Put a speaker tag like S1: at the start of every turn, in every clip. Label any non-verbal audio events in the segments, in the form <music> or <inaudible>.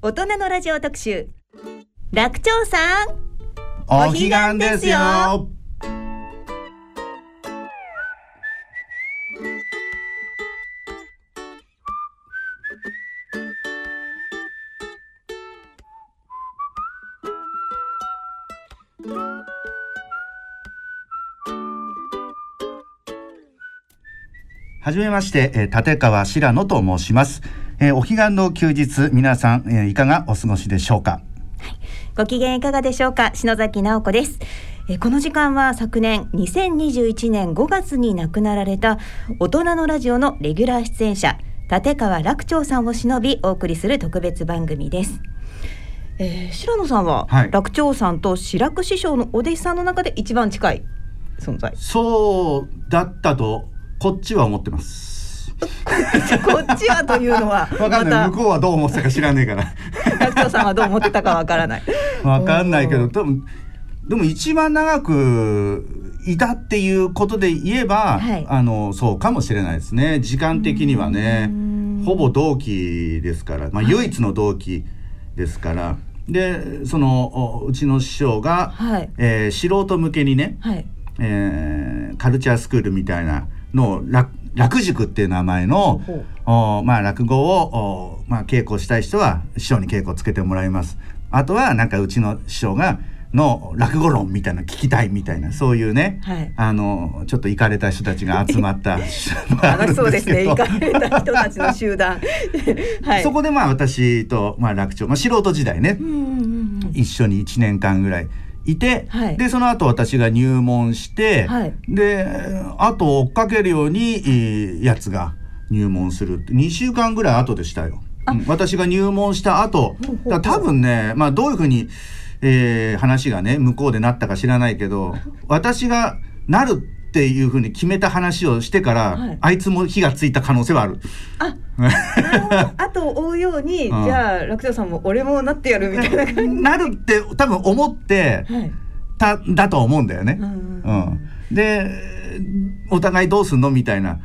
S1: 大人のラジオ特集。楽長さん。
S2: お彼岸ですよ。はじめまして、えー立川白野と申します、えーお彼岸の休日皆さん、えーいかがお過ごしでしょうか？
S1: ご機嫌いかがでしょうか？篠崎直子です。えーこの時間は昨年2021年5月に亡くなられた大人のラジオのレギュラー出演者立川楽長さんを忍びお送りする特別番組です。えー、白野さんは、
S2: はい。
S1: 楽長さんと白く師匠のお弟子さんの中で一番近い存在？
S2: そうだったとこっちは思ってます <laughs>
S1: こっちはというのは
S2: わかんない。向こうはどう思ってたか知らねえから。
S1: 楽長さんはどう思ってたかわからない。
S2: わかんないけど多分でも一番長くいたっていうことで言えば、
S1: はい。
S2: あのそうかもしれないですね。時間的にはね。
S1: うん。
S2: ほぼ同期ですから、まあ、唯一の同期ですから、でそのおうちの師匠が、
S1: はい。
S2: えー素人向けにね、
S1: はい。
S2: えーカルチャースクールみたいなのを楽楽塾っていう名前のおまあ、落語をお、まあ、稽古したい人は師匠に稽古をつけてもらいますあとはなんかうちの師匠がの落語論みたいなの聞きたいみたいなそういうね、
S1: はい
S2: あのちょっと行かれた人たちが集まった <laughs>
S1: 楽しそうですね。行か
S2: そ
S1: れた人たちの集団。<laughs> はい。
S2: こでまあ私と、まあ、楽長、まあ、素人時代ね、
S1: うんうんうん
S2: 一緒に1年間ぐらいいて、
S1: はい。
S2: でその後私が入門して、
S1: はい。
S2: であと追っかけるようにえーやつが入門するって2週間ぐらい後でしたよ。うん。私が入門した後だ多分ね、まあ、どういうふうに、えー話がね向こうでなったか知らないけど <laughs> 私がなるっていうふうに決めた話をしてから、
S1: はい
S2: あいつも火がついた可能性はある。
S1: あ、あと追うように、<laughs>
S2: うん
S1: じゃあ楽長さんも俺もなってやるみたいな感じ。
S2: なるって多分思って
S1: はい。
S2: ただと思うんだよね。
S1: うん
S2: うん、でお互いどうすんのみたいな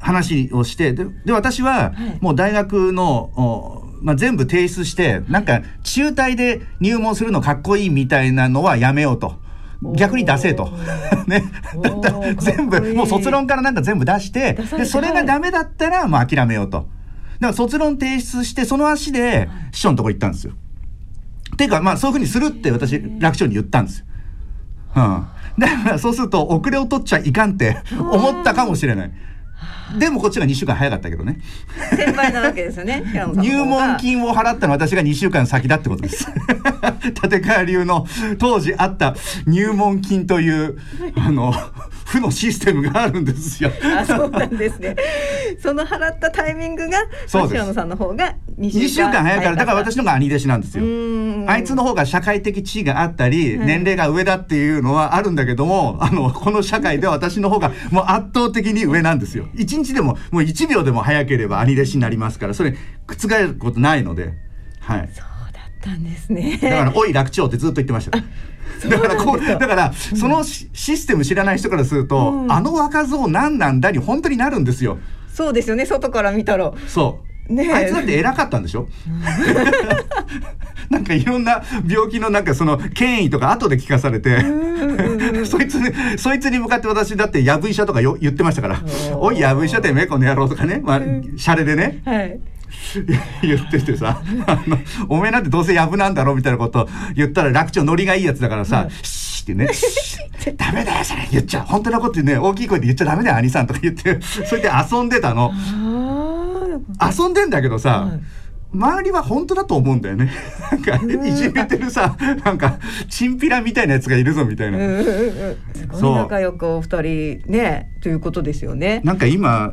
S2: 話をしてでで私は
S1: はい
S2: もう大学の、おまあ、全部提出してなんか中退で入門するのかっこいいみたいなのはやめようと。逆に出せと。<laughs> ね。
S1: お
S2: だったら
S1: ー
S2: 全部もう卒論からなんか全部出してでそれがダメだったらもう諦めようと。だから卒論提出してその足で師匠のとこ行ったんですよ。っていうかまあそういうふうにするって私楽長に言ったんですよ。うん、だからそうすると遅れを取っちゃいかんって思ったかもしれない。でもこっちが2週間早かったけどね。
S1: 先輩なわけですよね。<laughs>
S2: 入門。金を払ったのは私が2週間先だってことです。<laughs> 立川流の当時あった入門金というあの負のシステムがあるんですよ。
S1: あ、そうなんですね。その払ったタイミングが、
S2: そうです
S1: さんの方が2週間
S2: 2週間早いからだから私の方が兄弟子なんですよ。あいつの方が社会的地位があったり、
S1: はい
S2: 年齢が上だっていうのはあるんだけども、あの、この社会では私の方がもう圧倒的に上なんですよ。1日でも、もう1秒でも早ければ兄弟子になりますから、それ、覆ることないので、はい。
S1: そうだったんですね。
S2: だから、おい楽長ってずっと言ってました。だからこう、だから、そのシシステム知らない人からすると、
S1: うん
S2: あの若造何なんだに本当になるんですよ。
S1: そうですよね。外から見たら。
S2: そう。
S1: ねえ。
S2: あいつだって偉かったんでしょ？<laughs> なんかいろんな病気のなんかその権威とか後で聞かされて。そいつにそいつに向かって私だってやぶ医者とかよ言ってましたから「
S1: お
S2: いやぶ医者てめえこの野郎」とかね、まあ、シャレでね。
S1: はい。
S2: 言っててさあの「おめえなんてどうせやぶなんだろ」みたいなこと言ったら楽長ノリがいいやつだからさ「シーってね「シ <laughs> ーダメだよそれ。言っちゃ本当なことね。大きい声で言っちゃダメだよ兄さん」とか言って。それで遊んでたの。
S1: あ
S2: 遊んでんだけどさ、
S1: はい
S2: 周りは本当だと思うんだよね。<laughs> なんかいじめてるさ、<laughs> なんかチンピラみたいなやつがいるぞみたいな。
S1: すごい仲良くお二人ねということですよね。
S2: なんか今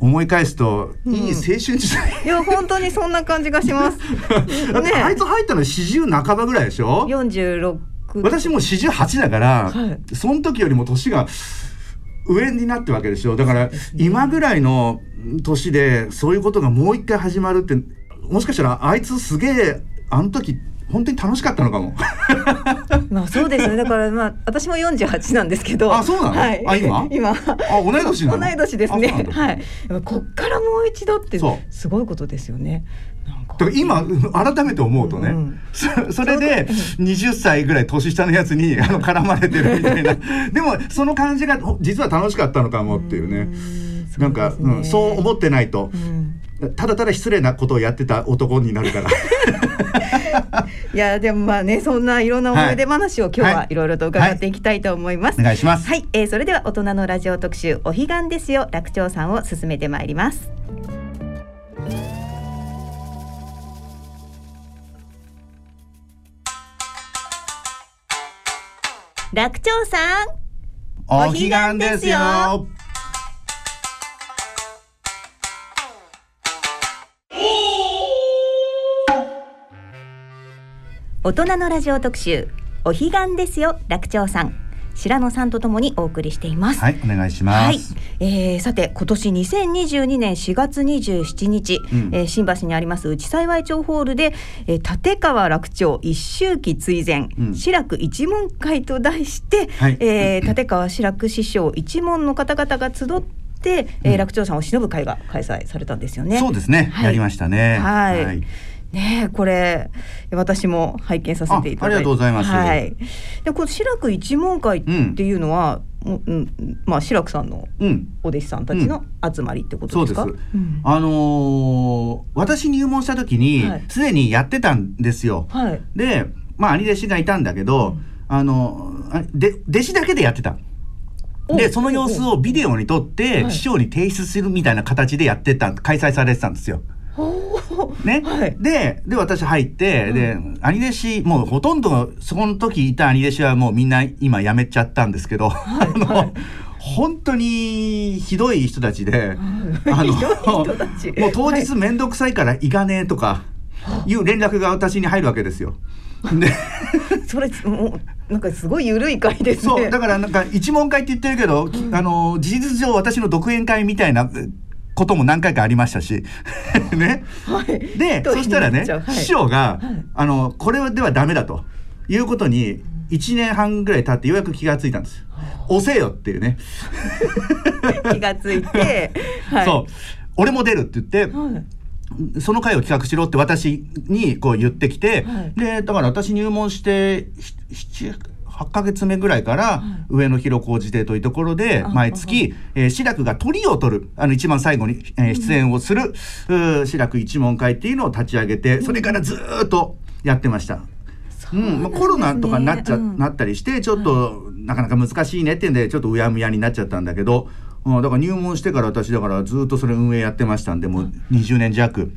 S2: 思い返すと、
S1: うん
S2: いい青春時代。
S1: いや本当にそんな感じがします。<laughs>
S2: だってあいつ入ったの四十半ばぐらいでしょ？
S1: 四十六。
S2: 私もう四十八だから、
S1: はい
S2: その時よりも年が上になってるわけでしょ？だから今ぐらいの年でそういうことがもう一回始まるってもしかしたらあいつすげえあの時本当に楽しかったのかも。<laughs>
S1: まあそうですよね。だからまあ私も48なんですけど。
S2: あそうなの？
S1: はい。
S2: あ今？
S1: 今。
S2: あ同い年なの？
S1: 同い年ですね。はい。こっからもう一度ってすごいことですよね。
S2: だから今改めて思うとね、
S1: うん
S2: そそれで20歳ぐらい年下のやつにあの絡まれてるみたいなでもその感じがほ実は楽しかったのかもっていうね
S1: うん
S2: なんか
S1: そうね
S2: うん、そう思ってないと。
S1: う、ん。
S2: ただただ失礼なことをやってた男になるから。<laughs>
S1: いやでもまあねそんないろんな思い出話を今日
S2: は
S1: はい。いろいろと伺っていきたいと思います。
S2: お願いします。
S1: はい、えー、それでは大人のラジオ特集お彼岸ですよ。楽長さんを進めてまいります。楽長さん、
S2: お彼岸ですよ。
S1: 大人のラジオ特集お彼岸ですよ楽長さん、白野さんとともにお送りしています。
S2: はい、お願いします。
S1: はい、えー、さて今年2022年4月27日、
S2: うん
S1: えー新橋にあります内幸町ホールで、えー、立川楽長一周忌追善、
S2: うん。
S1: 志らく一門会と題して、
S2: はい。
S1: えー立川志らく師匠一門の方々が集って、えー
S2: うん。
S1: 楽長さんを忍ぶ会が開催されたんですよね。
S2: そうですね、
S1: はい。
S2: やりましたね。
S1: はいねえこれ私も拝見させていただいて
S2: あありがとうございます
S1: はい、でこの志らく一門会っていうのは、もううん、まあ志らくさんの
S2: うん。
S1: お弟子さんたちの集まりってことですか？
S2: そうです
S1: ん
S2: あのー私入門した時に
S1: はい
S2: すで、にやってたんですよ。
S1: はい。
S2: で、まあ兄弟子がいたんだけど、
S1: うん
S2: あのあで弟子だけでやってた。で
S1: お
S2: その様子をビデオに撮って
S1: はい
S2: 師匠に提出するみたいな形でやってた開催されてたんですよ。ね、
S1: はい。
S2: でで私入って、
S1: うん。
S2: で兄弟子もうほとんどそこの時いた兄弟子はもうみんな今辞めちゃったんですけど、あの、
S1: はい。
S2: 本当にひどい人たちで、あ
S1: ひどい人たち。
S2: もう当日面倒くさいから行かねえとかいう連絡が私に入るわけですよ。で <laughs>
S1: それもうなんかすごい緩い会ですね。
S2: そうだからなんか一問会って言ってるけど、きあの事実上私の独演会みたいなことも何回かありましたし <laughs> ね。
S1: はい。
S2: でそしたらね、
S1: はい
S2: 師匠が、
S1: はい
S2: あのこれではダメだということに1年半ぐらい経ってようやく気がついたんです。押せよっていうね、<laughs>
S1: 気がついて、<laughs> はい。
S2: そう俺も出るって言って、
S1: はい。
S2: その会を企画しろって私にこう言ってきて、
S1: はい
S2: でだから私入門して78ヶ月目ぐらいから上野広小路邸というところで
S1: あ
S2: 毎月、えー、志らくが鳥を取るあの一番最後に、えー出演をする、うー志らく一門会っていうのを立ち上げてそれからずーっとやってました。うんまあ、コロナとかになっちゃ、
S1: うん。
S2: なったりしてちょっと、なかなか難しいねってんでちょっとうやむやになっちゃったんだけど、うん、だから入門してから私だからずっとそれ運営やってましたんでもう20年弱。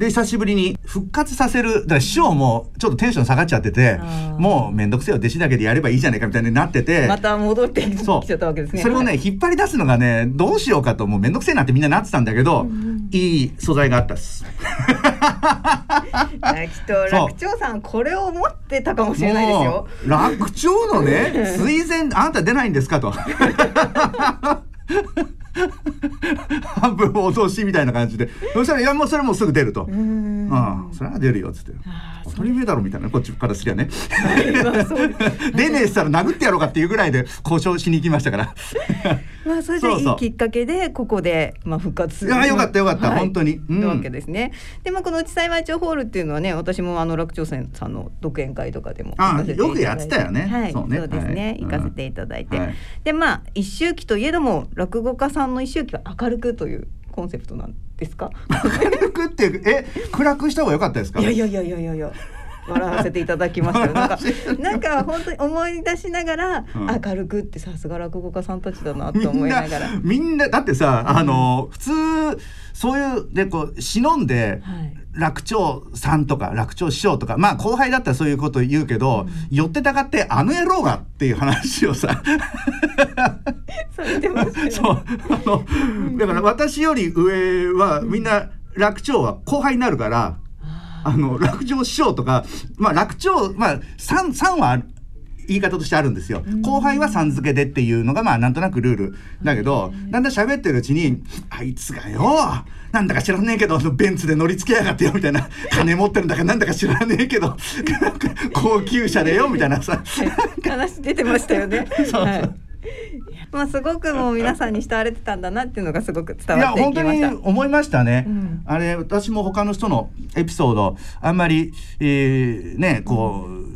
S2: で久しぶりに復活させるだから師匠もちょっとテンション下がっちゃっててもうめんどくせえよ弟子だけでやればいいじゃないかみたいになってて
S1: また戻ってきちゃったわけですね。
S2: それをね、引っ張り出すのがねどうしようかともうめんどくせえなってみんななってたんだけど、いい素材があったっす。
S1: はい、きっと楽長さんこれを持ってたかもしれないですよ。
S2: 楽長のね <laughs> 推薦あんた出ないんですかと <laughs> 半分脅しみたいな感じで。そしたらいやもうそれもうすぐ出ると。
S1: うー
S2: うん。
S1: ん。
S2: それは出るよっつって。当たり前だろみたいな。こっちからすりゃね。<laughs> <laughs> 出ねえっつったら殴ってやろうかっていうぐらいで交渉しに行きましたから。
S1: まあそれじゃいいきっかけでここでまあ復活する。
S2: いやよかったよかった
S1: はい。
S2: 本当に。うん。
S1: なわけですね。でまあこの内幸町ホールっていうのはね私もあの楽長さんの独演会とかでも
S2: あ
S1: 行かせていただい
S2: よくやってたよね。
S1: はい、
S2: そうね。
S1: そうですね、
S2: はい。
S1: 行かせていただいて、
S2: はい。
S1: でまあ一周忌といえども落語家さんの一周忌は明るくというコンセプトなんですか？
S2: 明るくってえ暗くした方が良かったですか？
S1: いやいやいやいやいや。笑わせていただきましたよ。なんか、なんか本当に思い出しながら、
S2: うん
S1: 明るくってさすが落語家さんたちだなと思いながら。はい。
S2: みんなだってさ、あの普通そういうでこう忍んで楽長さんとか楽長師匠とかまあ後輩だったらそういうこと言うけど、寄ってたかってあの野郎がっていう話をさ。そうあのだから私より上はみんな楽長は後輩になるから。あの楽長師匠とか、まあ、楽長、まあ、3, 三は言い方としてあるんですよ。後輩はさん付けでっていうのがまあなんとなくルール。だけど、だんだん喋ってるうちにあいつがよなんだか知らねえけどベンツで乗り付けやがってよみたいな金持ってるんだかなんだか知らねえけど <laughs> 高級車でよみたいなさ。
S1: 話出てましたよね。<laughs>
S2: そうそう。
S1: はい <laughs> まあすごくもう皆さんに慕われてたんだなっていうのがすごく伝
S2: いや
S1: わって
S2: 本当に
S1: きました。
S2: 思いましたね、
S1: うん。
S2: あれ私も他の人のエピソードあんまり、えーねこう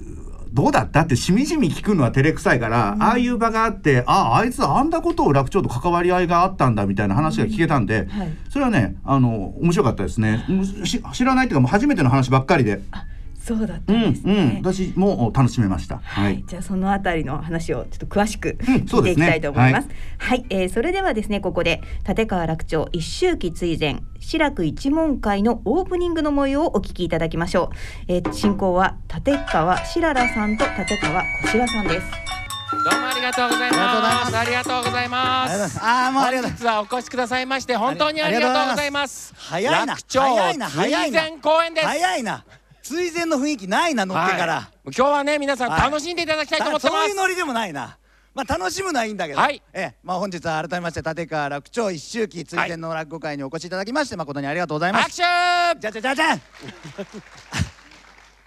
S2: どうだったってしみじみ聞くのは照れくさいから、ああいう場があってあああいつあんなことを楽長と関わり合いがあったんだみたいな話が聞けたんで、
S1: はい。
S2: それはねあの面白かったですね。し知らないっていうかもう初めての話ばっかりで、
S1: あそうだった
S2: うんん
S1: です
S2: うん
S1: ね。
S2: 私も楽しめました。
S1: は、
S2: はいい
S1: じゃあそのあたりの話をちょっと詳しく
S2: うんそうですね
S1: 聞いていきたいと思います。はい、えーそれではですねここで立川楽長一周忌追善志らく一門会のオープニングの模様をお聞きいただきましょう。えー進行は立川しららさんと立川こしらさんです。
S3: どうもありがとうございます。ありがとうございます。
S4: ああもうありがとう
S3: 本日はお越しくださいまして本当にありがとうございます。
S4: 早いな早いな早いな
S3: 追善公演です。
S4: 早いな追善の雰囲気ないな乗ってから、
S3: はい。今日はね皆さん
S4: はい。
S3: 楽しんでいただきたいと思ってます。
S4: そういうノリでもないなまあ楽しむのはいいんだけど、
S3: はい。
S4: ええ。まあ本日は改めまして立川楽長一周忌追善の落語会にお越しいただきまして誠にありがとうございます。
S3: 拍手。
S4: じゃじゃじゃじゃん。<laughs>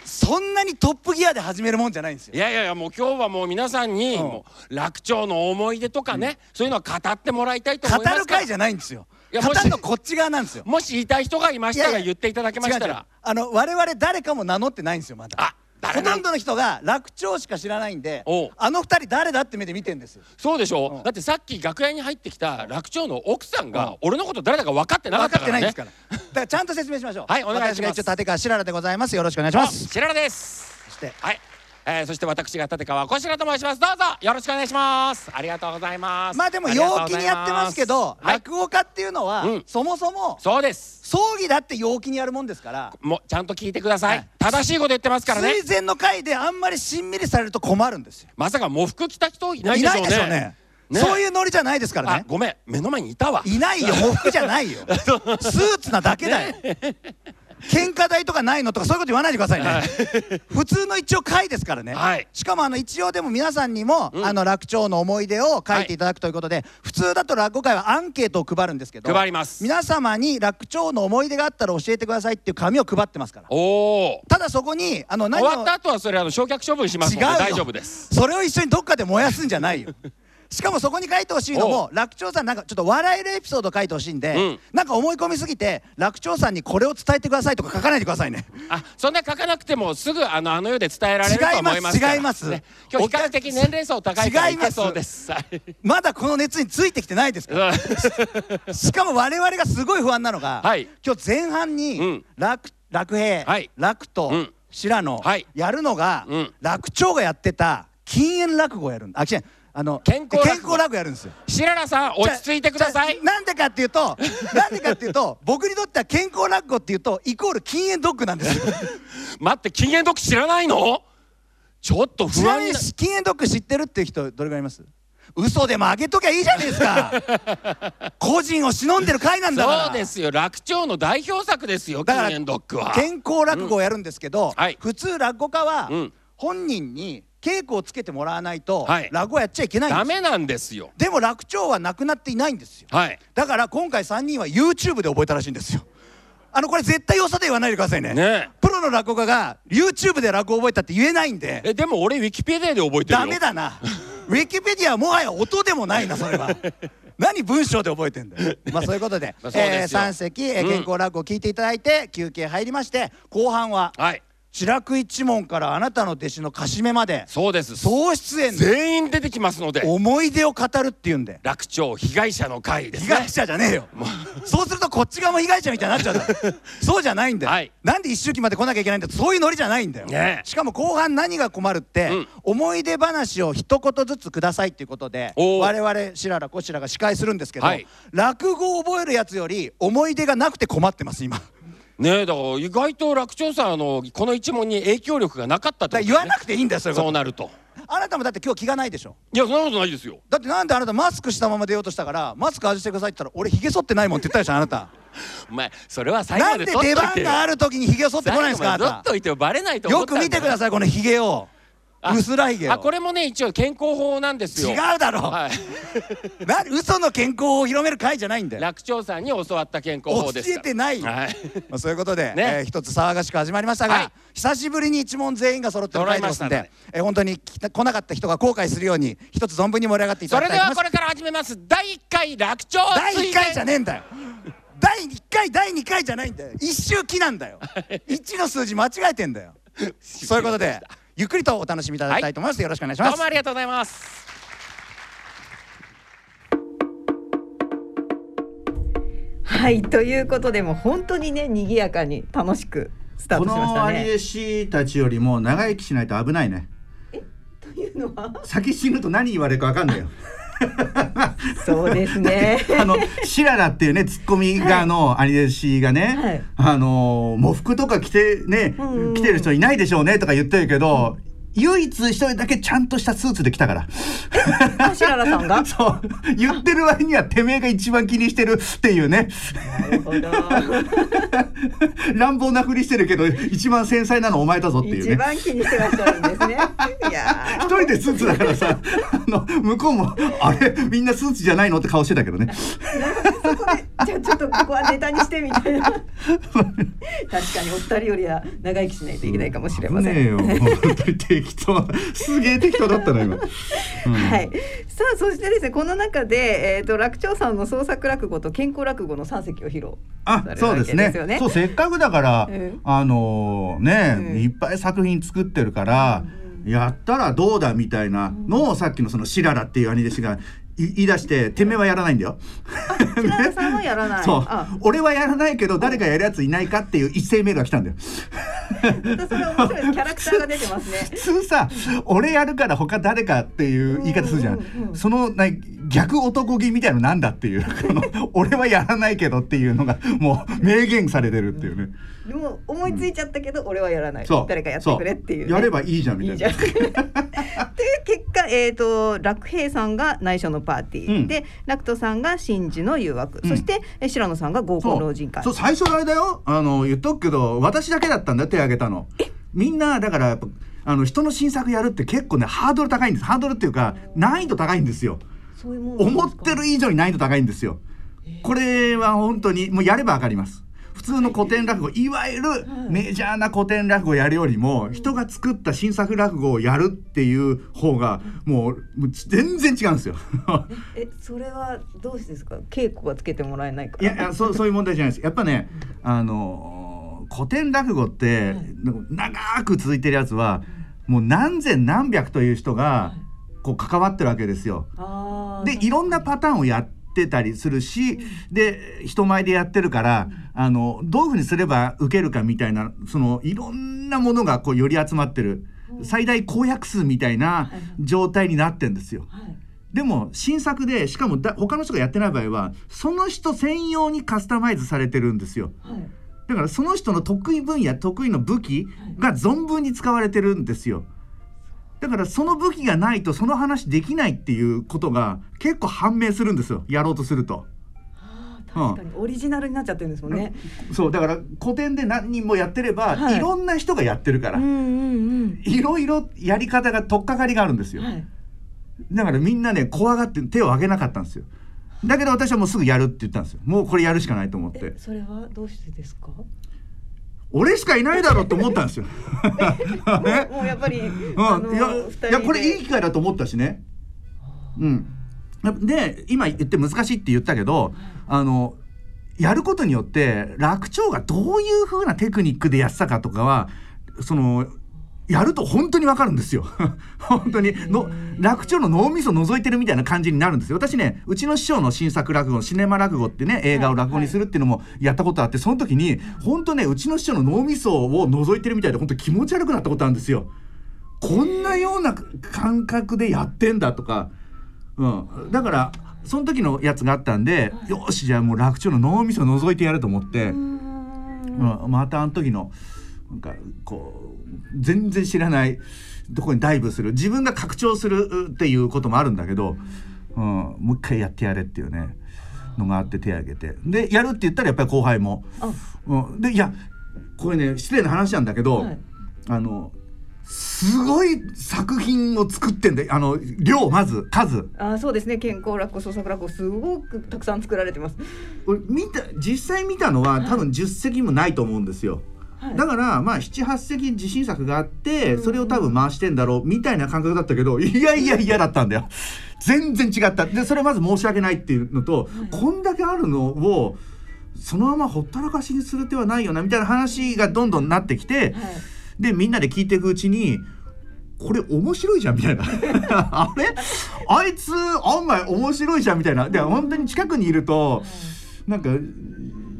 S4: そんなにトップギアで始めるもんじゃないんですよ。
S3: いやいやいやもう今日はもう皆さんに
S4: うん。
S3: もう楽長の思い出とかね、そういうのを語ってもらいたいと
S4: 語
S3: 思いますから。
S4: る会じゃないんですよ
S3: いやもし
S4: 語るのこっち側なんですよ。
S3: もし言いたい人がいましたら言っていただけました
S4: 違う違う。
S3: ら。
S4: あの我々誰かも名乗ってないんですよまだ。
S3: あ誰なん
S4: ほとんどの人が楽長しか知らないんで
S3: おう。
S4: あの二人誰だって目で見てんですよ。
S3: そうでしょ、
S4: うん。
S3: だってさっき楽屋に入ってきた楽長の奥さん
S4: うん。
S3: が俺のこと誰だか分かってなかっ
S4: 分か
S3: たからね。
S4: ってないんですから。だからちゃんと説明しましょう。
S3: はいお願いします。
S4: 私が一応立川しららでございます。よろしくお願いします。
S3: あしららです。
S4: そして。
S3: はい、えー、そして私が立川こしらと申します。どうぞよろしくお願いします。ありがとうございます。
S4: まあでも陽気にやってますけど
S3: はい、
S4: 落語家っていうのは
S3: うん。
S4: そもそも
S3: そうです。
S4: 葬儀だって陽気にやるもんですから。
S3: もうちゃんと聞いてください、
S4: はい。
S3: 正しいこと言ってますからね。
S4: 追善の会であんまりしんみりされると困るんですよ。
S3: まさか喪服着た人いない
S4: い
S3: でしょうね。
S4: ないでしょうね。
S3: ね。
S4: そういうノリじゃないですからね。
S3: あごめん。目の前にいたわ。
S4: いないよ。喪服じゃないよ。<laughs> スーツなだけだよ喧嘩台とかないのとかそういうこと言わないでくださいね。普通の一応会ですからね、
S3: はい。
S4: しかもあの一応でも皆さんにも、
S3: うん。
S4: あの楽長の思い出を書いていただくということで、普通だと落語会はアンケートを配るんですけど
S3: 配ります。
S4: 皆様に楽長の思い出があったら教えてくださいっていう紙を配ってますから。ただそこにあの何を
S3: 終わった後はそれあの焼却処分しますので大丈夫です。
S4: それを一緒にどっかで燃やすんじゃないよしかもそこに書いてほしいのも楽長さんなんかちょっと笑えるエピソード書いてほしいんで、
S3: うん。
S4: なんか思い込みすぎて楽長さんにこれを伝えてくださいとか書かないでくださいね。
S3: あそんな書かなくてもすぐあのあの世で伝えられると思います
S4: 違います違います。
S3: ね、今日比較的年齢層高いからいけそうです。はい。
S4: まだこの熱についてきてないですからしかも我々がすごい不安なのが、
S3: はい。
S4: 今日前半に、
S3: うん。
S4: 楽楽平、
S3: はい。
S4: 楽と、
S3: うん。
S4: 白野、
S3: はい。
S4: やるのが、
S3: うん。
S4: 楽長がやってた禁煙落語をやるんあ違うあの
S3: 健康落語。
S4: 健康落語やるんですよ。
S3: 白良さん落ち着いてください。
S4: なんでかっていうと <laughs> なんでかっていうと僕にとっては健康落語っていうとイコール禁煙ドッグなんですよ。<laughs>
S3: 待って禁煙毒知らないの？ちょっと不安にな
S4: 禁煙ドッグ知ってるっていう人どれぐらいいます？嘘でもあげときゃいいじゃないですか。<laughs> 個人を忍んでる会なんだから。
S3: そうですよ。楽長の代表作ですよ禁
S4: だから
S3: 煙ドッグは。
S4: 健康落語をやるんですけど、
S3: はい。
S4: 普通落語家は
S3: うん。
S4: 本人に稽古をつけてもらわないと
S3: はい。
S4: 落語やっちゃいけないんです。
S3: ダメなんですよ。
S4: でも楽長はなくなっていないんですよ。
S3: はい。
S4: だから今回3人は YouTube で覚えたらしいんですよ。あのこれ絶対よさで言わないでくださいね。
S3: ね
S4: プロの落語家が YouTube で落語覚えたって言えないんで。
S3: えでも俺ウィキペディアで覚えてるよ。
S4: ダメだな。<laughs> ウィキペディアはもはや音でもないなそれは。<laughs> 何文章で覚えてんだよ。まあそういうことで <laughs>
S3: まあそうですよ。
S4: 3席、えー
S3: うん。
S4: 健康落語を聞いていただいて休憩入りまして後半は
S3: はい
S4: 白く一門からあなたの弟子のかしめまで
S3: そうです。
S4: 総出演で
S3: 全員出てきますので
S4: 思い出を語るっていうんで。
S3: 楽長被害者の会です
S4: 被
S3: ね
S4: 害者じゃねえよ。そうするとこっち側も被害者みたいになっちゃう <laughs> そうじゃないんだよ、
S3: はい。
S4: なんで一周期まで来なきゃいけないんだそういうノリじゃないんだよ、
S3: ねえ。
S4: しかも後半何が困るって、
S3: うん。
S4: 思い出話を一言ずつくださいっていうことで
S3: おー
S4: 我々白良こしらが司会するんですけど、
S3: はい。
S4: 落語を覚えるやつより思い出がなくて困ってます今
S3: ねえだから意外と楽長さんあのこの一問に影響力がなかったってこと
S4: だから言わなくていいんだよそういうこと。
S3: そうなると。
S4: あなたもだって今日気がないでしょ。
S3: いやそんなことないですよ。
S4: だってなんであなたマスクしたまま出ようとしたからマスク外してくださいって言ったら俺ひげ剃ってないもんって言ったでしょあなた。
S3: お前それは最
S4: なんで
S3: 後まで取っ
S4: 出
S3: といてよ。
S4: 番がある時にひげを剃ってこないんですかあな
S3: た。といてバレないと思
S4: よ。く見てくださいこのひげを。
S3: あ
S4: 薄らい毛を。
S3: あこれもね一応健康法なんですよ。
S4: 違うだろ、
S3: はい。<laughs>
S4: な嘘の健康を広める会じゃないんだよ。
S3: 楽長さんに教わった健康法
S4: 教
S3: ですから。
S4: えてない。よ、
S3: はい。<laughs>
S4: まあ、そういうことで、
S3: ね。
S4: えー一つ騒がしく始まりましたが、
S3: はい。
S4: 久しぶりに一問全員が揃ってる会ですので、
S3: 揃いましたね。
S4: えー本当に来なかった人が後悔するように一つ存分に盛り上がっていた
S3: それで
S4: だきたい。と思います
S3: はこれから始めます。第1回楽長
S4: 第1回じゃ
S3: ね
S4: ねえんだよ。第1回第2回じゃないんだよ。一周期なんだよ。1の数字間違えてんだよ。<laughs> そういうことでゆっくりとお楽しみいただきたいと思います、よろしくお願いします。
S3: どうもありがとうございます。
S1: はいということでもう本当にね賑やかに楽しくスター
S2: こ
S1: トしました
S2: のアリエ
S1: ね。
S2: シたちよりも長生きしないと危ないね。
S1: というのは？
S2: 先死ぬと何言われるか分かんないよ <laughs>
S1: そうですね。
S2: あのシララっていうねツッコミがのアリエシがね、
S1: はい。
S2: あの喪服とか着てね、
S1: うんうん。
S2: 着てる人いないでしょうねとか言ってるけど、唯一一人だけちゃんとしたスーツで来たから。
S1: あしららさんが？<laughs>
S2: そう言ってる割にはてめえが一番気にしてるっていうね
S1: なるほど。<laughs>
S2: 乱暴なふりしてるけど一番繊細なのお前だぞっていう
S1: 一
S2: ね
S1: 番気にしてらっしゃるんですね。<laughs> いや
S2: 一人でスーツだからさあの向こうもあれ？みんなスーツじゃないのって顔してたけどね
S1: ーじゃあちょっとここはネタにしてみたいな。確かにお二人よりは長生きしないといけないかもしれません。
S2: ねえよ本当に適当すげえ適当だったな今、<laughs> うん。
S1: はい、さあそしてですねこの中で、えー、と楽長さんの創作落語と健康落語の三席を披露
S2: あそうですね。
S1: ね
S2: そうせっかくだから、
S1: うん。
S2: あのね、
S1: うん。
S2: いっぱい作品作ってるから、やったらどうだみたいなのをさっきのそのシララっていう兄弟子がい言い出しててめえはやらないんだよ。
S1: 白田さんはやらない。
S2: そう
S1: あ
S2: 俺はやらないけど誰かやるやついないかっていう一斉メールが来たんだよ。
S1: それは面白いキャラクターが出てますね。
S2: 普通さ俺やるから他誰かっていう言い方するじゃん、
S1: うんうんうん
S2: そのな逆男気みたいのなんだっていう俺はやらないけどっていうのがもう明言されてるっていうね、
S1: でも思いついちゃったけど俺はやらない。
S2: そう。
S1: 誰かやってくれっていう、ね。
S2: そう。やればいいじゃんみたいな。
S1: いいいう結果、えー、と楽平さんが内緒のパーティー、
S2: うん。
S1: で楽人さんが真珠の誘惑、
S2: うん。
S1: そしてえ白野さんが合コン老人会。
S2: そう最初のあれだよあの言っとくけど私だけだったんだよ手挙げたの。みんなだからあの人の新作やるって結構ねハードル高いんです。ハードルっていうか難易度高いんですよ
S1: そういうもん
S2: 思ってる以上に難易度高いんですよ。これは本当にもうやればわかります。普通の古典落語いわゆるメジャーな古典落語やるよりも人が作った新作落語をやるっていう方がもう全然違うんですよ。
S1: えそれはどうしてですか？稽古がつけてもらえないか
S2: いやいやそうそういう問題じゃないです。やっぱねあのー古典落語って、長く続いてるやつはもう何千何百という人がこう関わってるわけですよ。でいろんなパターンをやってたりするしで人前でやってるからあのどういうふうにすれば受けるかみたいなそのいろんなものがこう寄り集まってる。最大公約数みたいな状態になってんですよ。
S1: はい。
S2: でも新作でしかもだ他の人がやってない場合はその人専用にカスタマイズされてるんですよ。
S1: はい。
S2: だからその人の得意分野得意の武器が存分に使われてるんですよ。だからその武器がないとその話できないっていうことが結構判明するんですよやろうとすると。
S1: 確かにオリジナルになっちゃってるんですもんね。
S2: そうだから古典で何人もやってれば、
S1: はい
S2: い、ろんな人がやってるから、
S1: うんうん
S2: いろいろやり方が取っかかりがあるんですよ。
S1: うん。はい。
S2: だからみんなね怖がって手を挙げなかったんですよ。だけど私はもうすぐやるって言ったんですよ。もうこれやるしかないと思って
S1: え。それはどうしてですか？も
S2: 俺しかいないだろうと思ったんですよ。<laughs> ね
S1: うもうやっぱり、
S2: うん、いやいやこれいい機会だと思ったしね。うん、で今言って難しいって言ったけどあのやることによって楽長がどういう風なテクニックでやってたかとかはそのやると本当にわかるんですよ。<laughs> 本当に。の楽長の脳みそ覗いてるみたいな感じになるんですよ。私ねうちの師匠の新作落語シネマ落語ってね映画を落語にするっていうのもやったことあってその時に本当ねうちの師匠の脳みそを覗いてるみたいで本当気持ち悪くなったことあるんですよ。こんなような感覚でやってんだとか、うん、だからその時のやつがあったんで、よしじゃあもう楽長の脳みそ覗いてやると思って、うん、またあの時のなんかこう全然知らないところにダイブする自分が拡張するっていうこともあるんだけど、うん、もう一回やってやれっていうねのがあって手を挙げて。でやるって言ったらやっぱり後輩も。
S1: あ。
S2: うん、でいやこれね失礼な話なんだけど、
S1: はい。
S2: あのすごい作品を作ってんであの量まず数。
S1: あーそうですね。健康落語創作落語すごくたくさん作られてます。
S2: 俺見た実際見たのは多分10席もないと思うんですよ、
S1: はい
S2: だからまあ78席自信作があってそれを多分回してんだろうみたいな感覚だったけど <laughs> いやいや嫌だったんだよ。全然違った。でそれまず申し訳ないっていうのと、こんだけあるのをそのままほったらかしにする手はないよなみたいな話がどんどんなってきて、
S1: はい。
S2: でみんなで聞いていくうちにこれ面白いじゃんみたいな。<laughs> あれ？あいつ案外面白いじゃんみたいな。で本当に近くにいるとなんか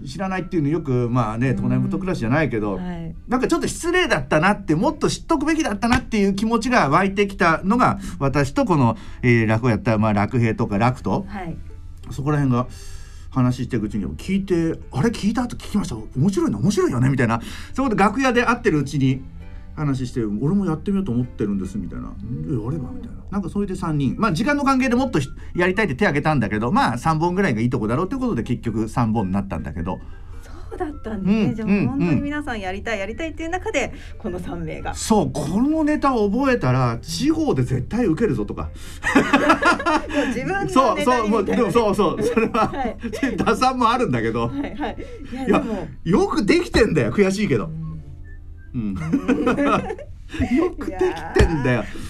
S2: 知らないっていうのよくまあね東南元暮らしじゃないけど、
S1: はい。
S2: なんかちょっと失礼だったなってもっと知っとくべきだったなっていう気持ちが湧いてきたのが私とこの、えー落語やった、まあ、楽平とか楽と
S1: はい。
S2: そこら辺が話していくうちに聞いてあれ？聞いた後聞きました？面白いな？面白いよね？みたいな。そこで楽屋で会ってるうちに話して俺もやってみようと思ってるんですみたいな「えやれば」みたいな。なんかそれで3人。まあ時間の関係でもっとひやりたいって手挙げたんだけどまあ3本ぐらいがいいとこだろうということで結局3本になったんだけど。
S1: そうだったんですね、
S2: うん
S1: じゃあ本当に皆さんやりたいやりたいっていう中でこの3名が。
S2: そうこのネタを覚えたら地方で絶対受けるぞとか。
S1: 自分のネタ
S2: そうそう
S1: にみたいな
S2: もうでもそうそうそれは、
S1: はい。<laughs>
S2: 打算もあるんだけど。
S1: はいはい。いや
S2: いや
S1: でも。
S2: よくできてんだよ悔しいけど。うん <laughs> よくできてんだよ。
S1: うん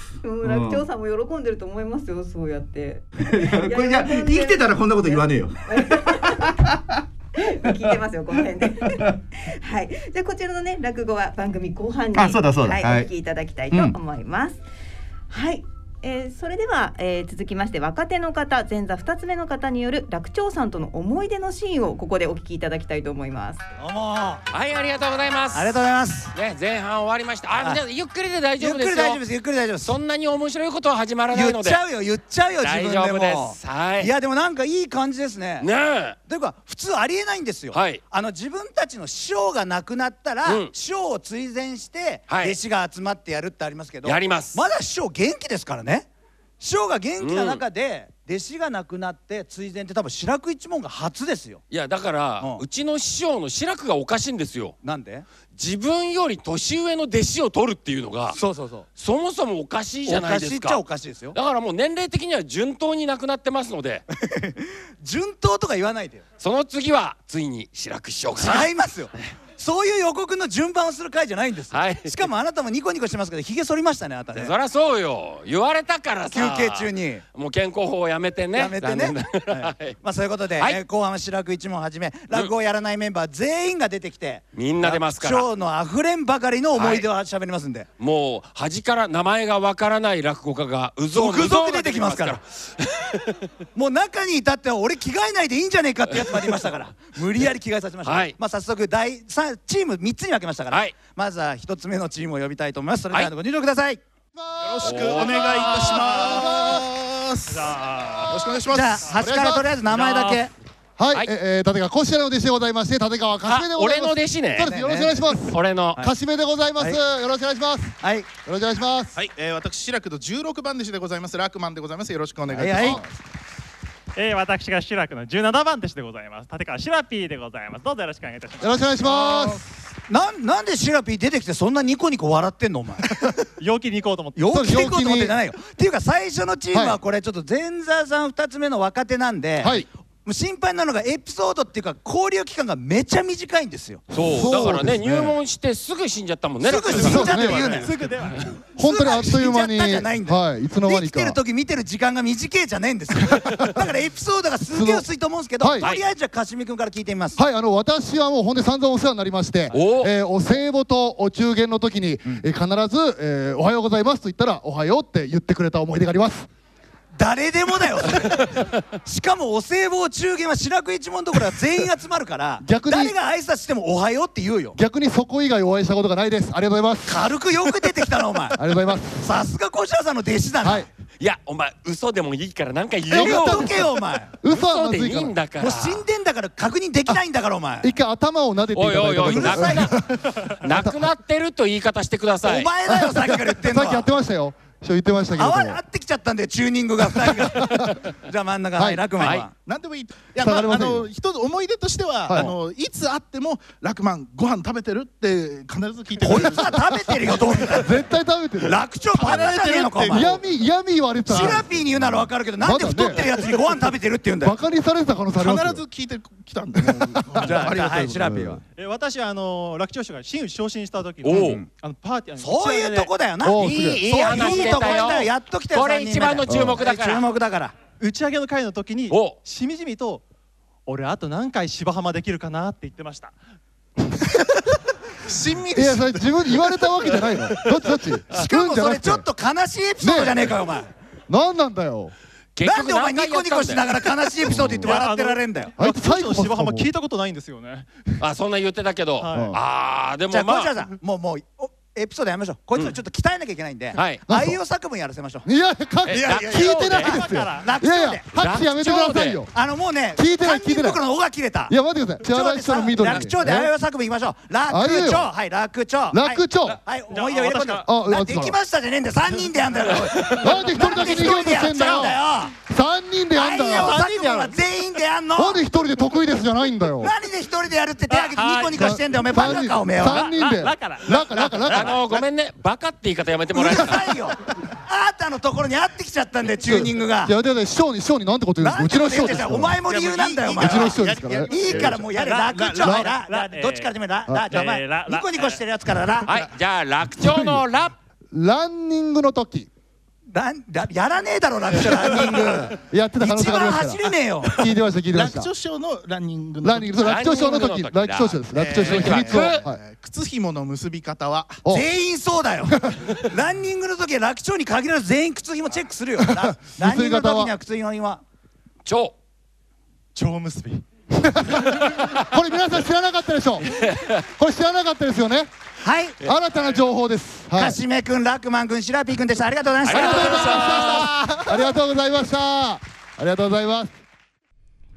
S1: 楽長さんも喜んでると思いますよそうやって。<laughs>
S2: これじゃ生きてたらこんなこと言わねえよ。<laughs>
S1: 聞いてますよこの辺で。はい。じゃあこちらのね落語は番組後半に
S2: あそうだそうだ。
S1: はい、
S2: はい。
S1: お聞きいただきたいと思います、はいえーそれでは、えー続きまして若手の方前座2つ目の方による楽長さんとの思い出のシーンをここでお聞きいただきたいと思います。
S4: どうも。あ
S3: はいありがとうございます。
S4: りがとうございます。
S3: ね前半終わりました。あ
S4: あ
S3: ゆっくりで大丈
S4: ゆっく
S3: 夫ですよ。
S4: り大丈夫ですゆっくり大丈夫です。
S3: そんなに面白いことは始まらないので。
S4: 言っちゃうよ言っちゃうよ自
S3: 大
S4: 分でも。
S3: 丈夫です。はい。
S4: いやでもなんかいい感じですね。
S3: ねえ。
S4: というか普通ありえないんですよ、
S3: はい。
S4: あの自分たちの師匠が亡くなったら、
S3: うん。
S4: 師匠を追善して
S3: はい。
S4: 弟子が集まってやるってありますけど、
S3: やります。
S4: まだ師匠元気ですからね師匠が元気な中で、弟子が亡くなって追善って多分白く一門が初ですよ。
S3: いやだから、
S4: う
S3: うんちの師匠の志らくがおかしいんですよ。
S4: なんで？
S3: 自分より年上の弟子を取るっていうのが
S4: そうそうそう。
S3: そもそもおかしいじゃ
S4: お
S3: ないですか。
S4: かしいっちゃおかしいですよ。
S3: だからもう年齢的には順当になくなってますので。<laughs>
S4: 順当とか言わないでよ。
S3: その次はついに志らく師匠かな。
S4: 違いますよそういう予告の順番をする回じゃないんです。よ、
S3: はい。
S4: しかもあなたもニコニコしてますけどひげ剃りましたねあなたね。
S3: そりゃそうよ。言われたからさ。
S4: 休憩中に。
S3: もう健康法をやめてね。
S4: やめてね。は
S3: はい。い。
S4: まあそういうことで、
S3: はい。
S4: えー後半は白く一門はじめ落語をやらないメンバー全員が出てきて
S3: みんな出ますから。
S4: 今日のあふれんばかりの思い出を喋りますんで、
S3: もう端から名前がわからない落語家がうぞう
S4: 続々出てきますから。もう中に至っては俺着替えないでいいんじゃねえかってやつまでいましたから。<laughs> 無理やり着替えさせました、
S3: はい。
S4: まあ早速第三チーム3つに分けましたから、
S3: はい
S4: まずは1つ目のチームを呼びたいと思いますそれではご入場ください、
S5: よろしくお願いいたします。じゃあ、よろしくお願いします。
S4: じゃあ端からとりあえず名前だけ
S5: はい、
S3: はい
S5: えー、立川こしらの弟子でございまして、立川かしめで
S3: あ
S5: ございます。
S3: 俺の弟子ね
S5: そうです、よろしくお願いします。
S3: 俺の
S5: かしめでございます、
S4: はい
S5: よろしくお願いします。よ
S4: はい
S5: ろしくお願いします。
S6: はい、えー、私、志らくの16番弟子でございます。ラークマンでございます。よろしくお願いい
S4: はいはい
S6: たします。
S7: えー、私が志らくの17番弟子でございます。立川シラピーでございます。どうぞよろしくお願いいたします。
S5: よろしくお願いします。
S4: なんなんでシラピー出てきてそんなニコニコ笑ってんのお前。<laughs>
S7: 陽気に行こうと思って。
S4: 陽気でいこうと思って
S5: 陽気に
S4: ないよ。っていうか最初のチーム
S5: は
S4: はい。これちょっと前座さん2つ目の若手なんで、
S5: はい
S4: もう心配なのがエピソードっていうか交流期間がめちゃ短いんですよ。
S3: そう。
S5: そう
S3: だからね入門してすぐ死んじゃったもんね
S4: すぐ死んじゃったって言うなよ
S7: すぐでは
S5: 本当にあっという間に、はい、いつの間にか。
S4: 生きてる。時見てる時間が短いじゃねえんですよ。<laughs> だからエピソードがすげえ薄いと思うんですけど、
S5: はい。
S4: とりあえずじゃあかしみ君から聞いてみます、
S5: はい、あの私はもうほんで散々お世話になりまして、
S3: お
S5: えーお歳暮とお中元の時に、えー必ず、えーおはようございますと言ったらおはようって言ってくれた思い出があります。
S4: 誰でもだよ <laughs> しかもお歳暮中元は白く一門のところは全員集まるから
S5: 逆に
S4: 誰が挨拶してもおはようって言うよ
S5: 逆にそこ以外お会いしたことがないです。ありがとうございます。
S4: 軽くよく出てきたなお前
S5: ありがとうございます。
S4: さすが小白さんの弟子だな、
S5: はい。
S3: いやお前嘘でもいいからなんか言え
S4: 言
S3: よ
S4: っとけよお前
S5: 嘘
S3: でい
S5: まずいから。
S3: いんだから
S4: もう死んでんだから確認できないんだからお前
S5: 一回頭を撫でていただいた
S3: おいおい <laughs> なくなってると言い方してください
S4: お前だよさっきから言ってんの
S5: さっきやってましたよ。そう言ってましたけれども。
S4: 合ってきちゃったんだよチューニングが2人が。<laughs> じゃあ真ん中はい、
S5: はい。
S4: 楽マンは、
S3: はい。
S6: なんでもいい。いや、まあ、あの、一つ思い出としては、
S5: はい。
S6: あの、いつ会っても、ラクマン、ご飯食べてるって、必ず聞いてく
S4: こい
S6: れる。
S4: つは食べてるよどう見たら
S5: 絶対食べてる。
S4: 楽勝バカじゃねえのかお前。
S5: 嫌味嫌味言われてた。
S4: シラピーに言うならわかるけどなんで太ってるやつにご飯食べてるって言うんだよ。
S5: バカにされてた可能性ありますよ
S6: 必ず聞いてきたんで。<laughs>
S4: じゃあ
S6: ありがとう
S4: はいシラピーは。
S7: え私あの楽長師が真打ち昇進した時
S3: おう。
S7: にあのパーティーあの
S4: そういうとこだよな。
S5: おう
S3: いいいい
S4: いいと
S3: たよ。
S4: やっときたよ
S3: これ一番の注目だから。
S4: 注目だから。
S7: 打ち上げの会の時に
S3: お。
S7: しみじみと俺あと何回芝浜できるかなって言ってました。<laughs>
S6: 親密
S5: いやそれ自分に言われたわけじゃないの。どっちどっち？
S4: しかもそれちょっ
S5: と
S4: と悲しいエピソードじゃねえかよお前。
S5: 何なんだよ。
S3: 結
S4: なんでお前ニコニコしながら悲しいエピソード言って笑ってられんだよ。
S5: あいつ
S7: 楽長師の
S5: サイコパスかも
S7: 芝浜聞いたことないんですよね。
S3: あそんな言ってたけど、
S7: はい。
S3: ああでも
S4: じゃあ
S3: まあ。
S4: 小さんもうもうおエピソードやめましょう。こいつらちょっと鍛えなきゃいけないんで
S3: はい。
S4: 愛用作文やらせましょう。
S5: いやか
S3: え
S5: いや聞いてないで？すよ
S4: 楽
S5: いやいや
S4: 勝で。
S5: 拍手やめてくださいよ。
S4: あのもうね
S5: 聞いてない聞いてない。
S4: 三人袋の尾が切れた。
S5: いや待ってください。千原市長の緑
S4: 楽勝で。愛用作文いきましょう。楽勝はい楽勝
S5: 楽勝
S4: はい。はい思い出を入れ込んで。
S5: あ
S4: なできましたじゃねえんだよ。三人でやんだよ。
S5: なんで一人だけ逃げようとしてんだよ。
S4: よ。
S5: 三人でやん
S4: 愛
S5: だよ。
S4: 用作文は全員でやんの。
S5: なんで一人で得意ですじゃないんだよ。
S4: 何で一人でやるって手挙げてニコニコしてんだよお前バカかおめえは。
S5: 三人で。
S7: ラから
S5: ラカラカラカ
S3: あのごめんね。バカって言い方やめてもらえるか
S4: さいよ。あーたのところに合ってきちゃったんだよチューニングが。
S5: いやでも師匠に師匠になんてこと言うんですか？うちの師匠です
S4: お前も理由なんだよお前
S5: うちの師匠ですから
S6: い
S4: いいからもうやれ。
S7: ラ
S4: 楽勝
S7: ラ
S4: はい。ラ
S7: ラ
S4: ラどっちからでもいいララじゃあお前ニコニコしてるやつからラ
S3: はいじゃあ楽長のラ
S5: ランニングの時
S4: ランラやらねえだろ楽勝ランニング。<laughs>
S5: やってた可能
S4: 一番
S5: 性がありますから。
S4: 走れねえよ。
S5: 聞いてました聞いてました。
S6: 楽長師匠のランニングの
S5: ランニングそう楽長師匠の時
S3: ランニングの時
S5: 楽長師匠です。楽長師匠の秘密を。
S3: えー
S5: はい。
S6: えー靴紐の結び方は
S5: お。
S4: 全員そうだよ。<laughs> ランニングの時は楽勝に限らず全員靴紐チェックするよ。ラ <laughs> ランニングの時には靴紐は。
S3: 長
S7: 蝶結び。
S5: これ皆さん知らなかったでしょ。これ知らなかったですよね
S4: はい。
S5: 新たな情報です。はい。
S4: かしめくんラックマンくんシラピーくんでした。ありがとうございまし
S3: ありがとうございま
S4: た
S5: ありがとうございました。ありがとうございます。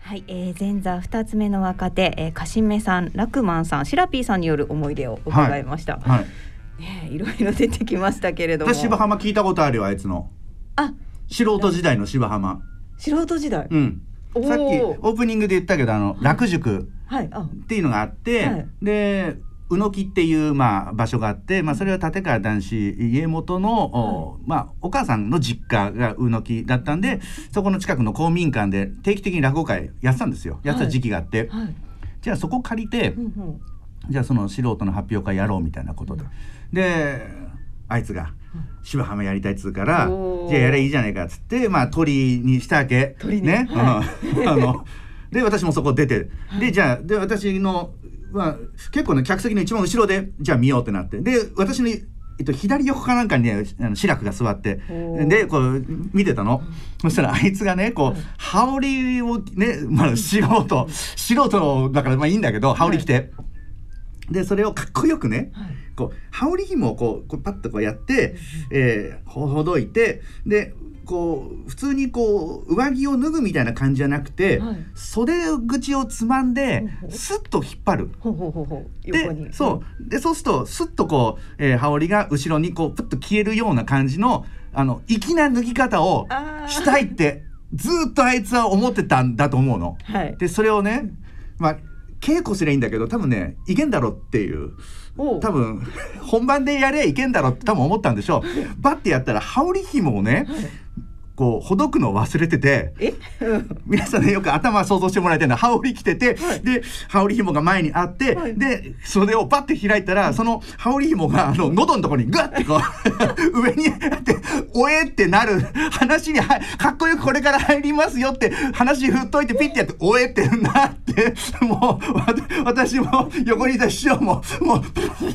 S1: はい、えー、前座二つ目の若手、えー、かしめさん、ラクマンさん、シラピーさんによる思い出を伺いました。
S2: はい。
S1: ねえ、いろいろ出てきましたけれども。
S2: 私芝浜聞いたことあるよあいつの。
S1: あ、
S2: 素人時代の芝浜。
S1: 素人時代？
S2: うん。さっきオープニングで言ったけどあの楽塾
S1: はい、あ、
S2: っていうのがあって、
S1: はい。
S2: で宇野木っていう、まあ、場所があって、まあ、それは立川男子家元の、おまあ、お母さんの実家が宇野木だったんでそこの近くの公民館で定期的に落語会やってたんですよ。やってた時期があって、
S1: はい。
S2: じゃあそこ借りて、
S1: うんうん。
S2: じゃあその素人の発表会やろうみたいなことで、であいつが「芝浜やりたい」っつうから
S1: おー「
S2: じゃあやればいいじゃないか」っつってまあ鳥にしたわけ。ね、
S1: は
S2: うんあの。で私もそこ出て。でじゃあで私の、まあ、結構ね客席の一番後ろでじゃあ見ようってなって。で私の、えっと、左横かなんかにねあの志らくが座ってでこう見てたの、そしたらあいつがねこう羽織をね、まあ、素人素人だからまあいいんだけど羽織着て。でそれをかっこよくね、
S1: はい。
S2: こう羽織紐をこうこうパッとこうやって、えーほほどいてでこう普通にこう上着を脱ぐみたいな感じじゃなくて、
S1: はい。
S2: 袖口をつまんでスッと引っ張る。
S1: ほうほうほう。
S2: でそう。でそうするとスッとこう、えー羽織が後ろにこうプッと消えるような感じのあの粋な脱ぎ方をしたいってずーっとあいつは思ってたんだと思うの。
S1: はい。
S2: でそれをねまあ稽古すりゃいいんだけど多分ねいけんだろっていう。多分本番でやれゃいけんだろって多分思ったんでしょう。<laughs> バッてやったら羽織紐をねこうほどくのを忘れてて
S1: え、うん
S2: 皆さんねよく頭想像してもらいたいのは羽織着てて、で羽織紐が前にあって、
S1: はい
S2: で袖をパッて開いたらその羽織紐があの喉のところにガッてこう <laughs> 上にあって「おえ!」ってなる話にはかっこよくこれから入りますよって話振っといてピッてやって「おえ!」ってなってもうわ私も横にいた師匠ももう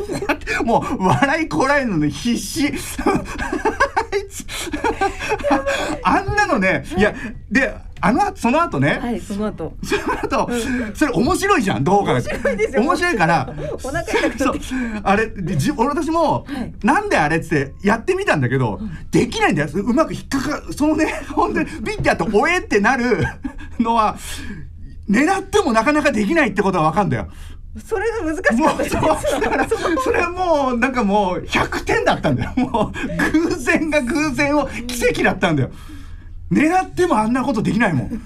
S2: <laughs> もう笑いこらえるのに必死。<laughs> あいつあんなのねい。やであの後その後ね、
S1: はい、その後。
S2: その後、それ面白いじゃん動画が。
S1: 面白いですよ。
S2: 面白いから
S1: お腹痛く
S2: あれでじ俺私も、
S1: はい。
S2: なんであれっつってやってみたんだけど、できないんだよ。うまく引っかかそのね本当にピッてやって「おえ!」ってなるのは狙ってもなかなかできないってことは分かんだよ。
S1: それが難しかった。です。
S2: そうだからそれはもうなんかもう100点だったんだよ。もう偶然が偶然を奇跡だったんだよ。狙ってもあんなことできないもん。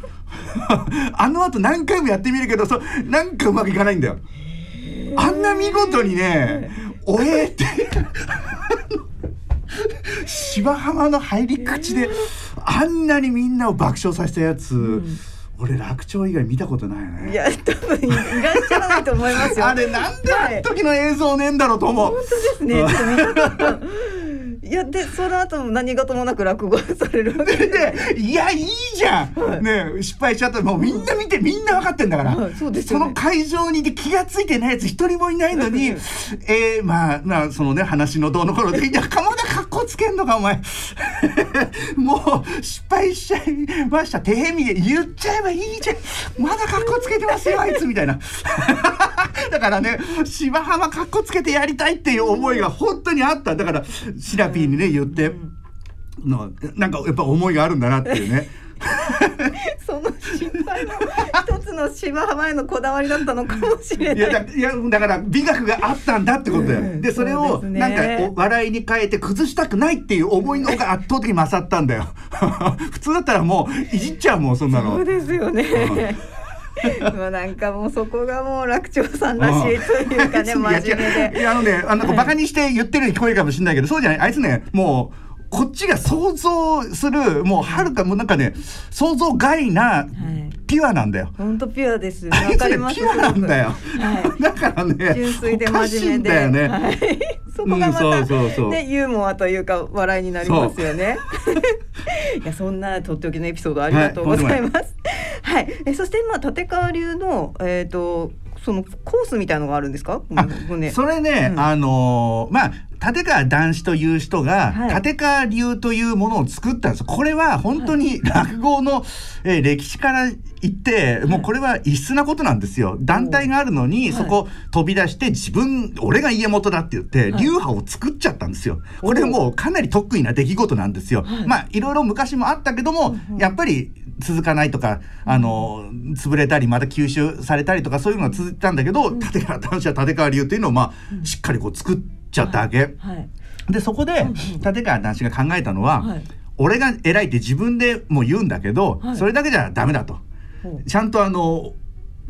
S2: <laughs> あの後何回もやってみるけどそなんかうまくいかないんだよ。あんな見事にね「おえ」って芝浜の入り口であんなにみんなを爆笑させたやつ、俺楽長以外見たことないよね。
S1: いや多分いらっしゃらないと思いますよ。<laughs>
S2: あれなんであの時の映像ねえんだろうと思う、
S1: ですね。ちょっと見たかったいやでその後も何事もなく落語されるわけで。
S2: でいやいいじゃん、ねえ失敗しちゃったらもうみんな見てみんな分かってんだから、
S1: はいそうですよね。
S2: の会場にいて気が付いてないやつ一人もいないのにえー、まあまあそのね話のどうの頃で「いや鎌田かっこつけんのかお前。<laughs> もう失敗しちゃいました。手へみで言っちゃえばいいじゃん。まだかっこつけてますよあいつ」みたいな。<laughs> だからね芝浜かっこつけてやりたいっていう思いが本当にあった。だからシラピーにね言って。のなんかやっぱ思いがあるんだなっていうね。<laughs>
S1: その心配も一つの芝浜へのこだわりだったのかもしれ
S2: い
S1: ない
S2: いやだから美学があったんだってことだよ。でそれをなんかお笑いに変えて崩したくないっていう思いの方が圧倒的に勝ったんだよ。<laughs> 普通だったらもういじっちゃうもんそんなの。
S1: そうですよね。<laughs> もうなんかもうそこがもう楽長さんらしいというかね真面目 <laughs>
S2: いや違うい
S1: で。
S2: やあのねあのバカにして言ってるように聞こえるかもしれないけどそうじゃないあいつねもうこっちが想像するもうはるかもうなんかね想像外なピュアなんだよ。
S1: 本当ピュアです。<laughs> わかります。
S2: ねピュアなんだよ。
S1: は
S2: だからね
S1: 純粋で真面目で。
S2: んだよね。
S1: はい <laughs> そこがま
S2: うんそう
S1: た
S2: そう
S1: ねユーモアというか笑いになりますよね。<laughs> いやそんなとっておきのエピソードありがとうございます。はい。えそしてまあ立川流のえっ、とそのコースみたいのがあるんですか？
S2: それね、
S1: うん
S2: あのーまあ立川談志という人が、
S1: はい。
S2: 立川流というものを作ったんです。これは本当に落語の、えー歴史から言って、もうこれは異質なことなんですよ。団体があるのに、
S1: はい。
S2: そこ飛び出して自分俺が家元だって言って、
S1: はい。
S2: 流派を作っちゃったんですよ。これもうかなり得意な出来事なんですよ、
S1: はい。
S2: まあいろいろ昔もあったけども、やっぱり続かないとかあの潰れたりまた吸収されたりとかそういうのが続いてたんだけど、立川談志は立川流っていうのをまあ、しっかりこう作っちゃったわけ。
S1: はい。
S2: でそこで立川談志が考えたのは、
S1: はい。
S2: 俺が偉いって自分でも言うんだけど、
S1: はい。
S2: それだけじゃダメだと。ちゃんとあの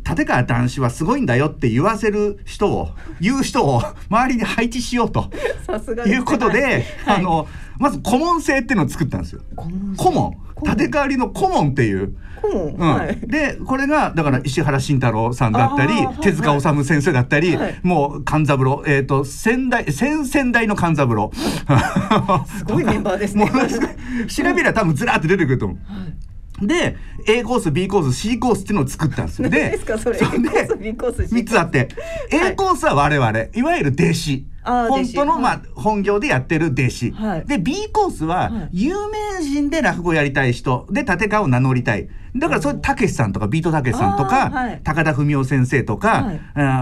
S2: 立川談志はすごいんだよって言わせる人を言う人を周りに配置しようと。<laughs> いうことで、
S1: はい。
S2: あのまず顧問制っていうのを作ったんですよ。
S1: 顧問
S2: 顧問
S1: 顧問
S2: 立川流の顧問っていう。うん。
S1: はい。
S2: でこれがだから石原慎太郎さんだったり手塚治虫先生だったり、
S1: はい。
S2: もう勘三郎。えっ、と先代先々代の勘三郎。<laughs>
S1: すごいメンバーですね。<laughs>
S2: 調べりゃ多分ずらーって出てくると思う。で A コース B コース C コースっていうのを作ったんですよ。
S1: 何ですかそれ？A コース B コース C
S2: 3つあって。
S1: はい。
S2: A コースは我々いわゆる弟子本当の、まあ、本業でやってる弟子、
S1: はい。
S2: で B コースは
S1: はい。
S2: 有名人で落語やりたい人で立川を名乗りたい。だからそれたけしさんとかビートたけしさんとか、
S1: はい。
S2: 高田文夫先生とか、
S1: はい。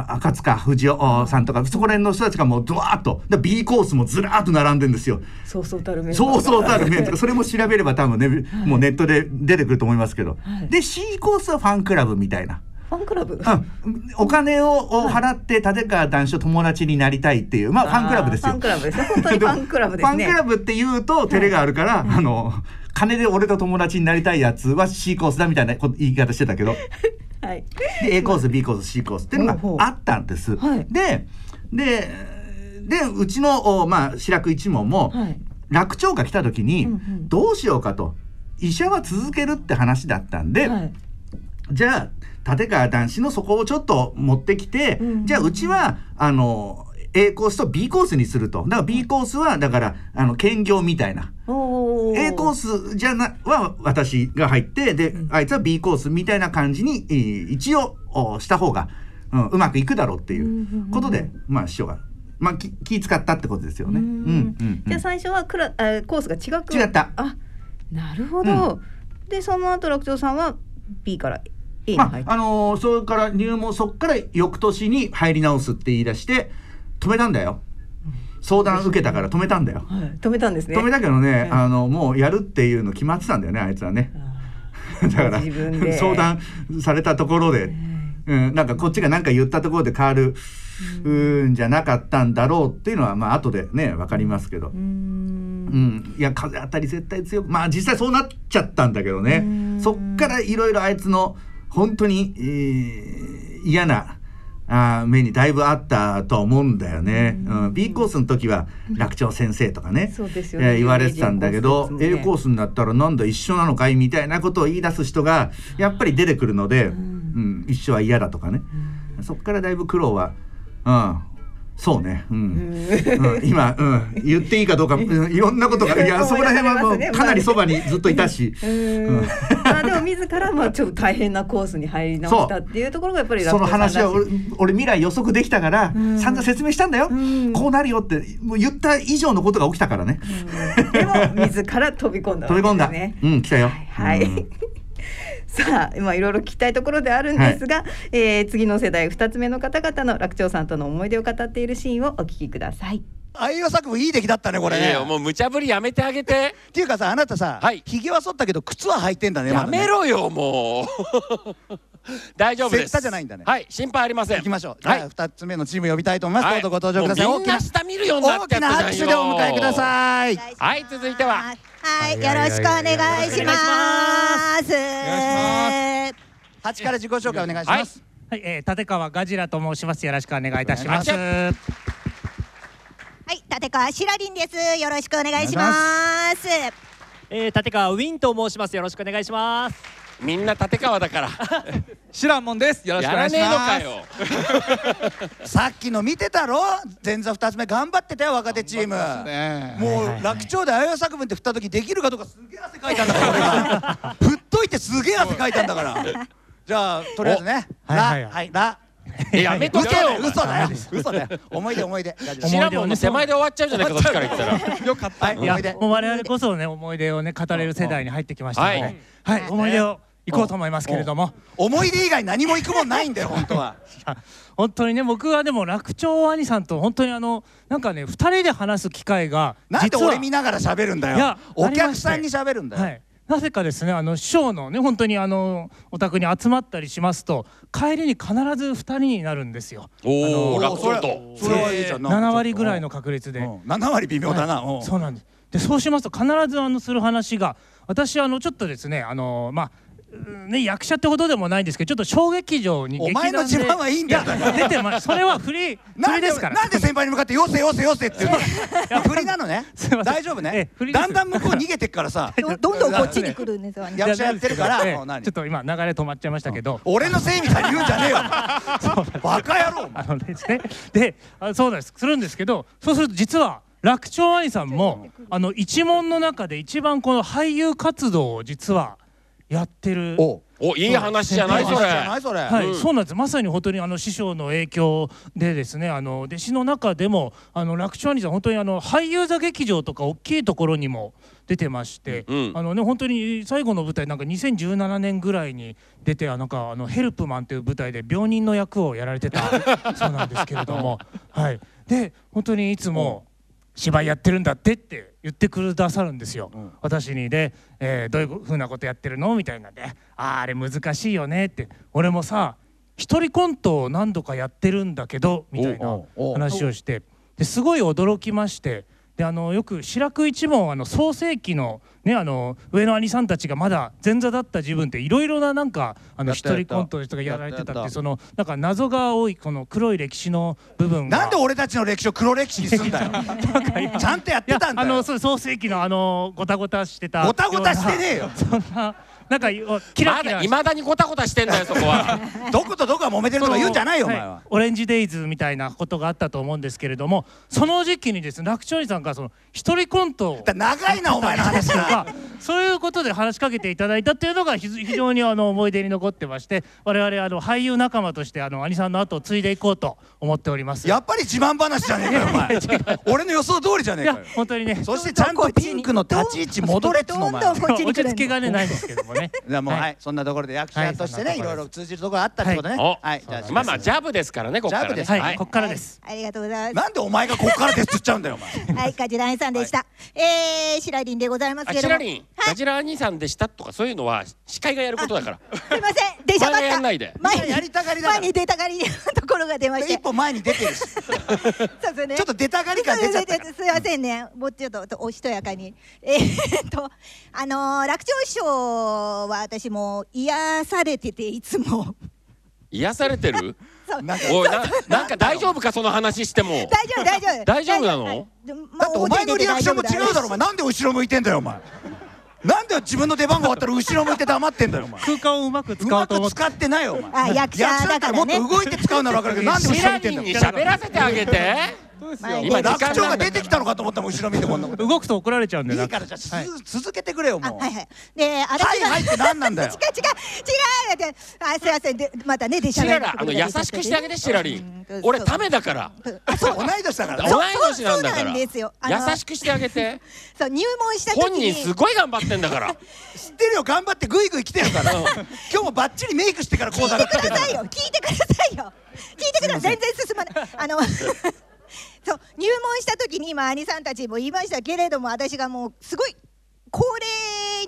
S2: 赤塚不二夫さんとかそこら辺の人たちがもうドワーッと。で B コースもずらーっと並んでるんですよ。
S1: そうそうたるメンバー
S2: そうそうたる面と
S1: は
S2: か。<laughs> それも調べれば多分ね、もうネットで出てくると思いますけど、
S1: はい。
S2: で C コースはファンクラブみたいな。
S1: ファンクラブ？
S2: うん、お金をを払って立川談志と友達になりたいっていうまあファンクラブですよ。
S1: ファンクラブですね。本当にファンクラブですね。
S2: ファンクラブって言うと照れがあるから、あの金で俺と友達になりたいやつは C コースだみたいな言い方してたけど
S1: はい。
S2: で A コース B コース C コースっていうのがあったんです。
S1: はい
S2: でででうちのおまあ白く一門も、
S1: はい。
S2: 楽長が来た時に、どうしようかと医者は続けるって話だったんで、
S1: はい。
S2: じゃあ立川談志のそこをちょっと持ってきて、
S1: うん
S2: じゃあうちはあの A コースと B コースにすると。だから B コースはだからあの兼業みたいな。
S1: お
S2: A コースじゃなは私が入ってで、あいつは B コースみたいな感じにえー一応おした方が、うん、うまくいくだろうっていうことで、まあ師匠が、まあ、気気使ったってことですよね。
S1: う
S2: うんん。うん
S1: じゃあ最初はクラあコースが違く。
S2: 違った。
S1: あなるほど、でその後楽長さんは B から A に
S2: まああのーそれから入門そっから翌年に入り直すって言い出して止めたんだよ。相談受けたから止めたんだよ。
S1: はい、止めたんですね。
S2: 止めたけどね、
S1: はい。
S2: あのもうやるっていうの決まってたんだよねあいつはね。<laughs> だから相談されたところで、うん、なんかこっちが何か言ったところで変わるうんじゃなかったんだろうっていうのはまあ後でね分かりますけど、
S1: うー
S2: うん。ん、いや風当たり絶対強くまあ実際そうなっちゃったんだけどね。そっからいろいろあいつの本当に、えー嫌なあー目にだいぶあったとは思うんだよね。うん、B コースの時は楽長先生とかね、<laughs>
S1: そうですよね。
S2: えー言われてたんだけど、
S1: 有名
S2: A
S1: 人コース
S2: になったらなんだ一緒なのかいみたいなことを言い出す人がやっぱり出てくるので、うん。一緒は嫌だとかね、そっからだいぶ苦労は、うん、そうね、うん。うん。今、うん、言っていいかどうか、うん、いろんなことがいやそこら辺はもうかなりそばにずっといたし。
S1: うん。まあでも自らまあちょっと大変なコースに入り直したっていうところがやっぱり
S2: その話は俺俺未来予測できたから、
S1: ん。
S2: 散々説明したんだよ、
S1: ん。
S2: こうなるよってもう言った以上のことが起きたからね、
S1: でも自ら飛び込んだわけ <laughs>
S2: 飛び込んだ。うん来たよ。
S1: はい、
S2: うん
S1: さあ今いろいろ聞きたいところであるんですが、えー次の世代2つ目の方々の楽長さんとの思い出を語っているシーンをお聞きください。
S4: あいう作文いい出来だったねこれね。
S3: もう無茶ぶりやめてあげて。<laughs>
S4: っていうかさあなたさ、
S3: はい。
S4: ひげは剃ったけど靴は履いてんだね。
S3: やめろよもう大丈夫です。
S4: セッタじゃないんだね。
S3: はい心配ありません。
S4: 行きましょう。じ
S3: はい。
S4: ゃあ二つ目のチーム呼びたいと思います、
S3: はい。
S4: どうぞご登場ください。大き
S3: 下見るようになっ
S4: 大きな拍手でお迎えください。
S3: はい続いては。
S8: はい、よろしくお願いします。
S4: 8から自己紹介お願いします、
S9: はい、えー、立川ガジラと申します。よろしくお願いいたします。
S8: はい、立川しらりんです。よろしくお願いします。
S9: えー、立川ウィンと申します。よろしくお願いします。
S3: みんな立川だから。<laughs>
S10: シランモンです。よろしくお願いし
S3: やらねえのか
S10: ます。
S3: よ。<laughs>
S4: さっきの見てたろ？前座2つ目頑張ってたよ若手チーム。
S10: ね
S4: もう楽勝であや作文って振った時できるかどうかすげえ汗かいたんだから。<laughs> 振っといてすげえ汗かいたんだから。じゃあとりあえずね。
S9: お
S4: ラ
S9: はいはい。
S4: はいラ
S3: えやめとけよ
S4: よ。嘘だよ。嘘だよ。思い出思い出。ガジラ
S3: シラモンの手前で終わっちゃうじゃないかそっちから言ったら。
S10: よかった。
S4: 思い出、
S9: もう我々こそね、思い出をね、語れる世代に入ってきました
S3: は
S9: はい。い、思い出を行こうと思いますけれども。
S4: 思い出以外何も行くもんないんだよ <laughs> 本当は。
S9: 本当にね、僕はでも楽長兄さんと本当にあの、なんかね、二人で話す機会が。
S4: なんで
S9: 実は
S4: 俺見ながら喋るんだ
S9: いや
S4: よお客さんに喋るんだよ、
S9: はい。なぜかですね、あの師匠のね、本当にあのお宅に集まったりしますと、帰りに必ず二人になるんですよ。
S3: おお
S4: お
S3: 楽勝と。
S4: それはいいじゃん。なんかちょっと
S9: 七割ぐらいの確率で。
S4: うん。7割微妙だな、
S9: はい。
S4: うん
S9: そうなんです。でそうしますと必ずあのする話が私あのちょっとですねあのまあうんね、役者ってほどでもないんですけどちょっと小劇場に
S4: お前の自慢はいいんだよ。
S9: 出てますそれは振り振
S4: なんで
S9: りですから。
S4: なんで先輩に向かって「よせよせよせ」って言うの？<laughs> いや振りなのね。大丈夫
S9: え
S4: ねだんだん向こう逃げてっからさ。
S8: どどんどんこっちに来るんですよね。
S4: 役者やってるから。
S9: ええ
S4: もう何？
S9: ちょっと今流れ止まっちゃいましたけど、
S4: 俺のせいみたいに言うんじゃねえよ。<laughs> バカ野郎
S9: あのですね。であそうなんです。するんですけどそうすると実は楽長兄さんもあの一門の中で一番この俳優活動を実はやってる。
S4: お。
S3: おいい話じゃないそれ。
S4: じゃないそれ。
S9: はい、
S3: うん。
S9: そうなんです。まさに本当にあの師匠の影響でですねあの弟子の中でもあの楽勝兄さん本当にあの俳優座劇場とか大きいところにも出てまして、
S3: うん
S9: あのね本当に最後の舞台なんか2017年ぐらいに出てあなんかあのヘルプマンという舞台で病人の役をやられてたそうなんですけれども、<laughs> はい、で本当にいつも芝居やってるんだってって言ってくださるんですよ、私にで、えーどういうふうなことやってるのみたいなんで「あーあれ難しいよね」って。俺もさ一人コントを何度かやってるんだけどみたいな話をして。ですごい驚きましてであのよく白く一門あの創世紀の,、ね、あの上の兄さんたちがまだ前座だった自分っていろいろななんかあの一人コントの人がやられてたっ
S4: てた
S9: そのなんか謎が多いこの黒い歴史の部分が。
S4: なんで俺たちの歴史を黒歴史にすんだよ。<laughs> ちゃんとやってたんだよ。
S9: あのそう創世紀のあのごたごたしてた
S4: ごたごたしてねえよ。<laughs>
S9: そんななんかキラ
S3: ま
S9: キラ。
S3: だいまだにごたごたしてんだよそこは。<laughs>
S4: どことどこが揉めてるとか言うんじゃないよお前は。
S9: オレンジデイズみたいなことがあったと思うんですけれどもその時期にですね楽勝兄さんがその一人コント
S4: 長いなお前の話
S9: と
S4: が。
S9: か <laughs> そういうことで話しかけていただいたっていうのが非非常にあの思い出に残ってまして我々あの俳優仲間としてあの兄さんの後を継いでいこうと思っております。
S4: やっぱり自慢話じゃねえかよお前。<laughs> 俺の予想通りじゃねえかよ。
S9: 本当にね。
S4: そしてちゃんとピンクの立ち位置戻れっつのお前。
S9: 落ち着けがねないんですけどもね。
S4: じゃあもう
S9: はい。
S4: はいそんなところで役者としてね
S9: はい
S4: いろいろ通じるところあったってことね。
S3: お
S4: はいじゃあ
S3: まあまあジャブですからねこっからね。
S4: ジャブです
S9: はい、こっからです。
S8: ありがとうございま
S4: なんでお前がここからですっつっちゃうんだよお前。
S8: す。はい、カジランさんでした。えー、シラリンでございますけれど
S3: シラリンガジラ兄さんでしたとかそういうのは司会がやることだから。
S8: すいません。電車
S3: 前が
S8: ばっか
S3: やんないで。
S8: 前に
S4: やりたがりだから。
S8: 前に出たがりのところが出まして
S4: 一歩前に出てるし
S8: そうですね。
S4: ちょっと出たがり感出ちゃった
S8: すいませんね、もうちょっとおしとやかに。えーっと、あのー楽長師匠は私も癒されてて、いつも。
S3: 癒されてる？<laughs>
S4: なんか
S3: おいななんか大丈夫かその話しても。
S8: 大丈夫、大丈夫。
S3: 大丈夫なの？
S8: はい。でまあ
S4: だってお前のリアクションも違うだろお前。なんで後ろ向いてんだよお前。なんで自分の出番が終わったら後ろ向いて黙ってんだよお前。
S9: 空間をうまく
S4: う
S9: 使おうと思って。
S4: まく使ってないよお前。
S8: あ役者だからね。
S4: もっと動いて使うなら分かるけどなんで後
S3: シラ
S4: ろ見てんだよ。
S3: に喋らせてあげて今時
S4: 楽長が
S3: 間なんだ
S4: 出てきたのかと思ったもん後ろ見てこんなこと
S9: 動くと怒られちゃうんで
S4: いいか。らじゃあす続けてくれよもう
S8: あはい。はい。で、私
S4: はいはいって何なんだよ。
S8: 違 <laughs> う違う。違うであすいません。でまたね電車
S3: シララあの優しくしてあげてシラリン俺ためだから。
S4: そう。同い年だから。
S3: 同い年なんだか
S8: そうなんですよ。あの
S3: ら優しくしてあげて。<laughs>
S8: そう入門した時
S3: 本
S8: に
S3: 人すごい頑張ってんだから。<laughs>
S4: 知ってるよ。頑張ってグイグイ来てるから。今日もバッチリメイクしてから講座
S8: 聞いてくださいよ。聞いてくださいよ。聞いてください。全然進まない。あのそう入門した時に今兄さんたちも言いましたけれども私がもうすごい高齢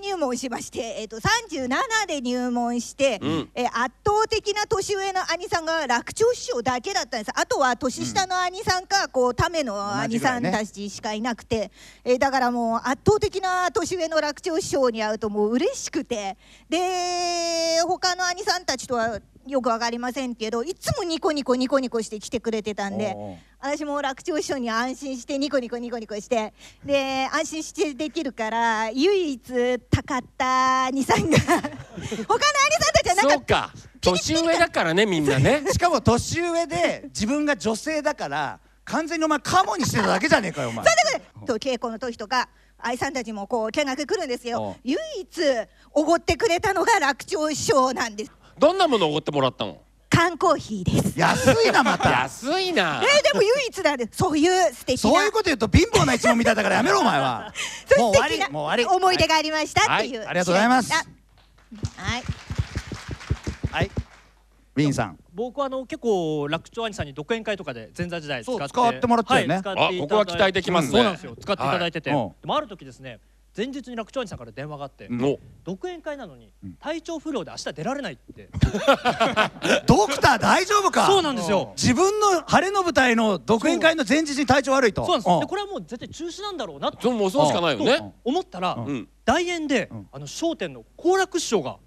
S8: 入門しまして、えっと37で入門して、
S3: うん。
S8: えー圧倒的な年上の兄さんが楽長師匠だけだったんです。あとは年下の兄さんか、こうための兄さんたちしかいなくて、えーだからもう圧倒的な年上の楽長師匠に会うともう嬉しくてで他の兄さんたちとはよくわかりませんけどいつもニコニコニコニコして来てくれてたんで私も楽長師匠に安心してニコニコニコニコしてで安心してできるから唯一高った兄さんが <laughs> 他の兄さんたちはなんか
S3: そうか。年上だからねみんなね。<laughs>
S4: しかも年上で自分が女性だから完全にお前カモにしてただけじゃねえかよお前。
S8: と稽古の時とか愛さんたちもこう見学来るんです
S4: お
S8: よ唯一おごってくれたのが楽長師匠なんです
S3: どんなものをおごってもらったの？
S8: 缶コーヒーです。
S4: 安いなまた。
S3: 安いな。
S8: えー、でも唯一なんですそういう素敵な。
S4: そういうこと言うと貧乏な一問みたいだからやめろお前は。<laughs> もう終わりもう終わり。
S8: 思い出がありましたっていう、
S4: はい。ありがとうございます。
S8: はい。
S4: はい。ウィンさん。
S11: 僕はあの結構楽長兄さんに独演会とかで前座時代使って
S4: 使ってもらったよね。
S11: はい
S3: あここは期待できますね。
S11: そうなんですよ。使っていただいてて、
S4: はい。うん
S11: でもある時ですね前日に楽長兄さんから電話があって、
S3: お。
S11: 独演会なのに体調不良で明日出られないって、<laughs>
S4: ドクター大丈夫か？
S11: そうなんですよ。
S4: 自分の晴れの舞台の独演会の前日に体調悪いと。
S11: そうなんです。
S4: ん。
S11: でこれはもう絶対中止なんだろうな
S3: そうもうそうしかないよね。
S11: と思ったら、
S3: うん。
S11: 大演で、あの笑点の好楽師匠が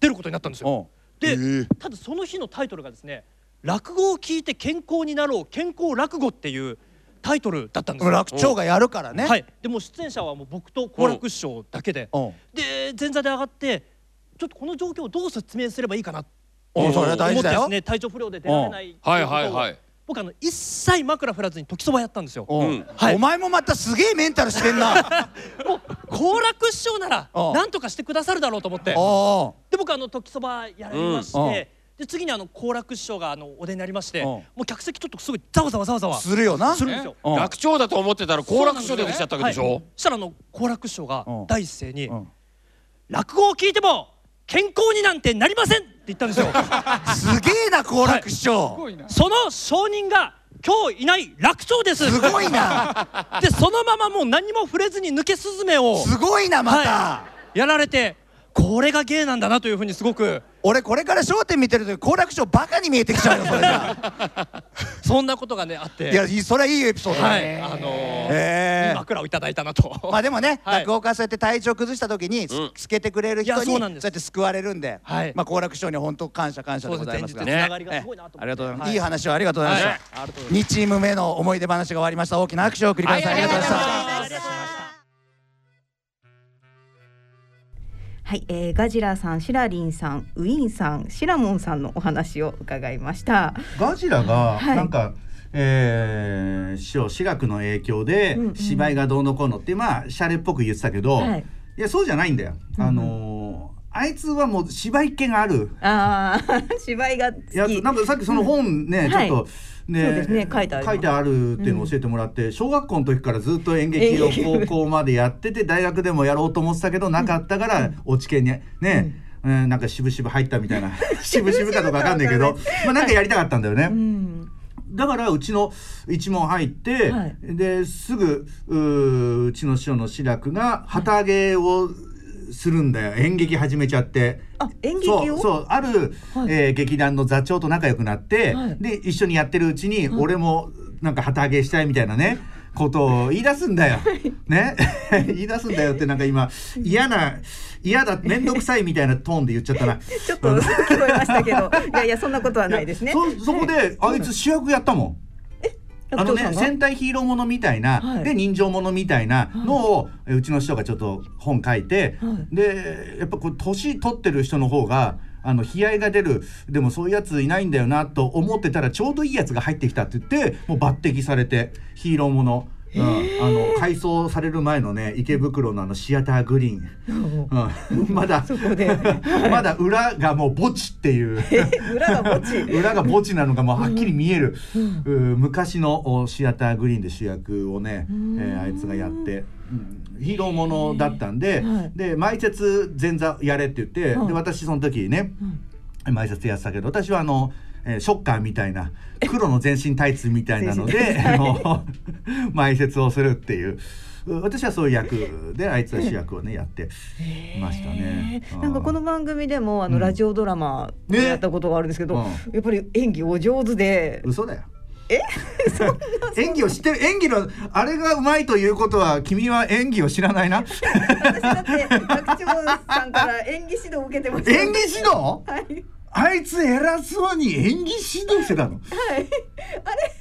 S11: 出ることになったんですよ。で、ただその日のタイトルがですね落語を聞いて健康になろう健康落語っていうタイトルだったんですよ。
S4: 楽長がやるからね。
S11: はい。でもう出演者はもう僕と好楽師匠だけで。で前座で上がってちょっとこの状況をどう説明すればいいかな
S4: おうそれは大事だよ。
S11: 思ってですね。体調不良で出られないって
S3: はいいう
S11: ことを
S3: はいはい
S11: 僕あの一切枕振らずに時そばやったんですよ。はい。
S4: お前もまたすげえメンタルしてんな。<laughs>
S11: 好楽師匠なら何とかしてくださるだろうと思って。で僕あの時そばやりまし
S4: うん。
S11: て、で次にあの好楽師匠があのお出になりまして、
S4: うん。
S11: もう客席ちょっとすごいざわざわざわざわ。
S4: するよな。
S11: するんですよ。
S4: うん。
S3: 楽長だと思ってたら好楽師匠出てきちゃったわけでし
S11: はい。
S3: ょ
S11: そしたらあの好楽師匠が
S4: うん。
S11: 第一声に、
S4: うん。
S11: 落語を聞いても健康になんてなりませんって言ったんですよ。<laughs>
S4: すげえな好楽師匠。
S11: その証人が今日いない楽長です。
S4: すごいな。<laughs>
S11: でそのままもう何も触れずに抜けスズメを
S4: すごいなまた。
S11: はい。やられてこれが芸なんだなというふうにすごく
S4: 俺これから『笑点』見てると好楽師匠バカに見えてきちゃうよそれじゃ <laughs>
S11: そんなことがねあって。
S4: いやいいそれはいいエピソードだ。
S11: はい。
S4: ね
S11: あのー
S4: へえ
S11: いい枕をいただいたなと。
S4: まあでもね、
S11: はい。
S4: 落語家そうやって体調崩した時に、
S3: うん。
S4: つけてくれる人に
S11: そうなんです。
S4: やって救われるんで、
S11: はい。
S4: まあ好楽師匠には本当感謝感謝でございますが。
S11: そうですね前日つながりがすごいなと思って。
S4: ありがとうございます、、
S11: はい。い
S4: い話をありがとうございました、
S11: はい。ありがとうございます。
S4: 2チーム目の思い出話が終わりました。大きな拍手を送りください、
S3: はい
S4: ありがとうございました
S1: はい、えー、ガジラさん、シラリンさん、ウィンさん、シラモンさんのお話を伺いました。
S2: ガジラが
S1: はい
S2: なんか、えー師匠私学の影響で
S1: うんうん
S2: 芝居がどうのこうのってまあシャレっぽく言ってたけど、
S1: はい
S2: い、やそうじゃないんだよ。あのーあいつはもう芝居っ気がある。
S1: ああ、<laughs> 芝居が好き。
S2: やつなんかさっきその本ね、
S1: うん
S2: ちょっと、
S1: はい
S2: ね
S1: ね書いてあります。
S2: 書いてあるっていうのを教えてもらって、小学校の時からずっと演劇を高校までやってて <laughs> 大学でもやろうと思ってたけどなかったから落ち研にね、うん。なんか渋々入ったみたいな <laughs> 渋々かどうかわかんないけどまあなんかやりたかったんだよね。
S1: うん。
S2: だからうちの一門入って、
S1: はい。
S2: ですぐうちの師匠の志らくが旗揚げをするんだよ。演劇始めちゃって。
S1: あ演劇を？
S2: そうそう。ある、
S1: はい。
S2: えー劇団の座長と仲良くなって、
S1: はい。
S2: で一緒にやってるうちに、俺もなんか旗揚げしたいみたいなねことを言い出すんだよ。ね？<laughs> 言い出すんだよってなんか今嫌な嫌だ面倒くさいみたいなトーンで言っちゃったな。<laughs>
S1: ちょっと聞こえましたけど。<laughs> いやいやそんなことはないですね。
S2: そそこであいつ主役やったもん。あのね戦隊ヒーローものみたいな、
S1: はい。
S2: で人情ものみたいなのを、えうちの師匠がちょっと本書いて、
S1: はい。
S2: でやっぱこう年取ってる人の方があの悲哀が出るでもそういうやついないんだよなと思ってたらちょうどいいやつが入ってきたって言ってもう抜擢されてヒーローもの。うん、あの改装される前のね池袋のあのシアターグリーン、うん、<laughs> まだ <laughs> まだ裏がもう墓地っていう。<laughs>
S1: 裏が墓地？
S2: 裏が墓地なのがもうはっきり見える、う昔のおシアターグリーンで主役をね、えーあいつがやって、うん。ヒーローものだったんで、
S1: はい。
S2: で前説前座やれって言って、
S1: はい。
S2: で私その時ね、前説やってたけど私はあの、えーショッカーみたいな黒の全身タイツみたいなので
S1: 全身タイツ。
S2: あの前説をするっていう。私はそういう役であいつは主役をねやってましたね。
S1: なんかこの番組でもあの
S2: うん。
S1: ラジオドラマを
S2: ね。
S1: やったことがあるんですけど、
S2: うん。
S1: やっぱり演技お上手で。
S2: 嘘だよ。
S1: え？<laughs>
S2: 演技を知ってる演技のあれがうまいということは君は演技を知らないな？<laughs>
S1: 私だって学長さんから演技指導を受けてました。
S2: 演技指導？
S1: はい
S2: あいつ偉そうに演技指導してたの。
S1: はいあれ？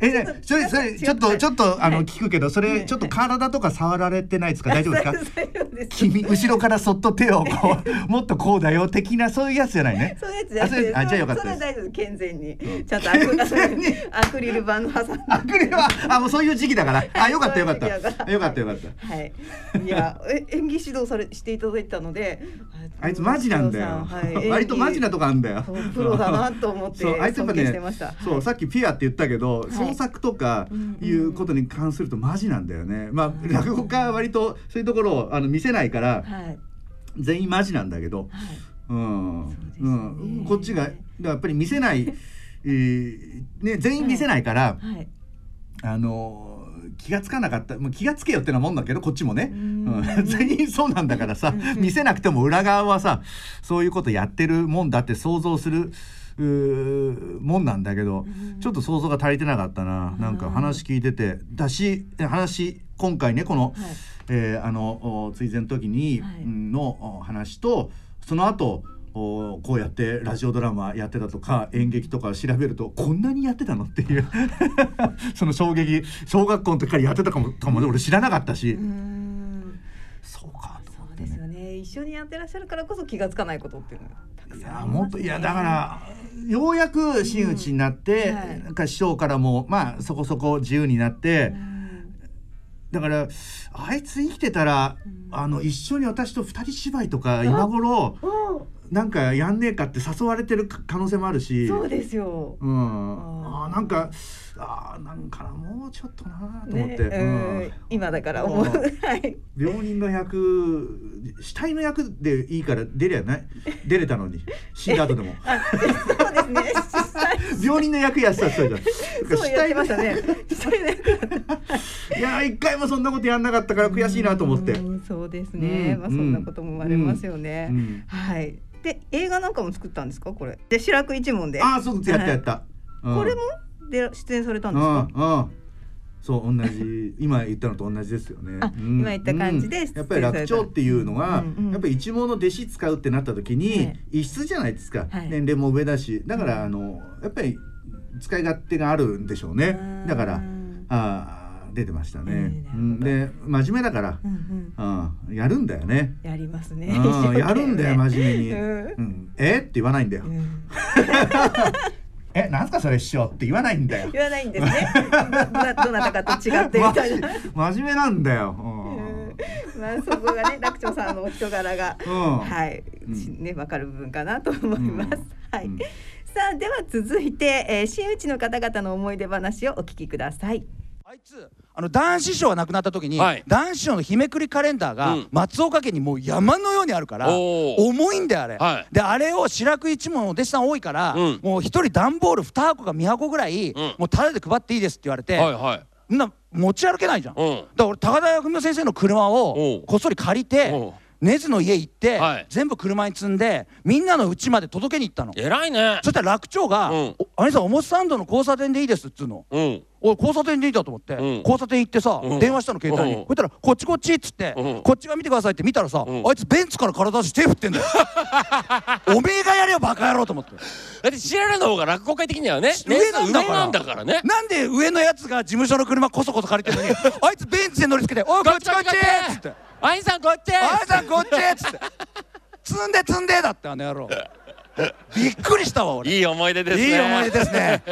S2: え、ね、それそれちょっとちょっとあの聞くけどそれちょっと体とか触られてないですか？大丈夫ですか？君後ろからそっと手をこうもっとこうだよ的なそういうやつじゃないね？
S1: そういうやつじゃ
S2: あじゃあよかった
S1: 大丈夫健全 <laughs> にちゃんとアクリル板の挟んで
S2: アクリルはあもうそういう時期だから。<laughs> あよかったよかった。よかったよかった。
S1: はい。いやえ演技指導されしていただいたので <laughs>
S2: あいつマジなんだよ。
S1: はい。
S2: 割とマジなとこあんだよ。
S1: プロだなと思って
S2: そうあいつやっぱね
S1: てました。
S2: そうさっきピアって言ったけど、
S1: い。
S2: 創作とかいうことに関するとマジなんだよね。まあ落語家は割とそういうところをあの見せないから
S1: はい。
S2: 全員マジなんだけど、うん、うん、こっちがやっぱり見せない、えーね全員見せないから、
S1: はい。
S2: あのー気がつかなかった。もう気がつけよってなもんだけどこっちもね、うん、<laughs> 全員そうなんだからさ見せなくても裏側はさそういうことやってるもんだって想像するもんなんだけど、ちょっと想像が足りてなかったな、なんか話聞いてて。だし話今回ねこの、えーあのお追善の時に、うんのお話とその後おこうやってラジオドラマやってたとか演劇とか調べるとこんなにやってたのっていう。<laughs> その衝撃小学校の時からやってたかもかも俺知らなかったし、
S1: 一緒にやってらっしゃるからこそ気がつかないことっていうのがたく
S2: い
S1: さんありますね。
S2: やもっといやだからようやく真打ちになって、
S1: うん。はい。
S2: なんか師匠からもまあそこそこ自由になって、だからあいつ生きてたら、あの一緒に私と二人芝居とか今頃なんかやんねえかって誘われてる可能性もあるし。
S1: そうですよ。
S2: うん、あーなんかあーなんかなもうちょっとなと思って、
S1: ねうん。今だから思う。
S2: うん。
S1: はい。
S2: 病人の役死体の役でいいから出りゃない？出れたのに。死んだ後でも。<laughs>
S1: あそうですね。
S2: 病人の役やってたって言ってたじゃん。<laughs>
S1: そうやってましたね。<laughs>
S2: い。や一回もそんなことやんなかったから悔しいなと思って。
S1: うんそうですね、
S2: うん
S1: まあそんなことも生まれますよね、
S2: うん
S1: はい。で映画なんかも作ったんですか？これ。で白く一門で。
S2: ああそうやったやった、うん。
S1: これも？で出演されたんです
S2: うん
S1: か
S2: うん。そう同じ。<laughs> 今言ったのと同じですよね。
S1: あ
S2: うん。
S1: 今言った感じで
S2: うん。やっぱり楽長っていうのは、
S1: うんうん。
S2: やっぱり一門の弟子使うってなった時に、
S1: はい。
S2: 異質じゃないですか、
S1: はい。
S2: 年齢も上だし。だからあのやっぱり使い勝手があるんでしょうね。だからあー出てましたね、うん。で真面目だから、
S1: うん
S2: うん。やるんだよね。
S1: やりますね。
S2: やるんだよ真面目に、<laughs>
S1: うん。
S2: うん。えって言わないんだよ。<laughs> えなんすかそれ師匠って言わないんだよ。
S1: 言わないんですねどどなたかと違ってみたいな <laughs>
S2: 真面目なんだよ。
S1: まあそこがね楽長さんのお人柄が、
S2: うん
S1: はい、ねわかる部分かなと思います。はい。さあでは続いて、えー、真打ちの方々の思い出話をお聞きください。
S4: あの男子師匠が亡くなった時に、
S3: はい。
S4: 男子師匠の日めくりカレンダーが松岡家にもう山のようにあるから、重いんだよあれ、
S3: はい。
S4: であれを白く一門のお弟子さん多いから、もう一人段ボール2箱か2箱ぐらい、もうタダで配っていいですって言われて、
S3: はいはい。
S4: そんな持ち歩けないじゃん、だから俺高田文夫先生の車をこっそり借りて根津の家行って、
S3: はい。
S4: 全部車に積んでみんなの家まで届けに行ったの。
S3: 偉いね。
S4: そしたら楽長が
S3: うん「
S4: お兄さん表参道の交差点でいいです」っつうの。
S3: うん
S4: おい交差点でいいんだと思って、
S3: うん。
S4: 交差点行ってさ、
S3: うん。
S4: 電話したの携帯に、
S3: うん。
S4: そしたら「こっちこっち」っつって、
S3: うん。
S4: こっちが見てくださいって見たらさ、
S3: うん。
S4: あいつベンツから体出して手振ってんだよ。<laughs> おめえがやれよバカ野郎と思って。
S3: だって白良の方が落語界的にはね。
S4: 上なんだから。
S3: 上なんだからね。
S4: なんで上のやつが事務所の車こそこそ借りてるのにあいつベンツで乗りつけて「おいこっちこっち!」っつって。
S3: アイさんこっち「
S4: あいさんこっち!」っつって「<laughs> 積んで積んで」だってあの野郎びっくりしたわ俺。
S3: いい思い出ですね。
S4: いい思い出ですね。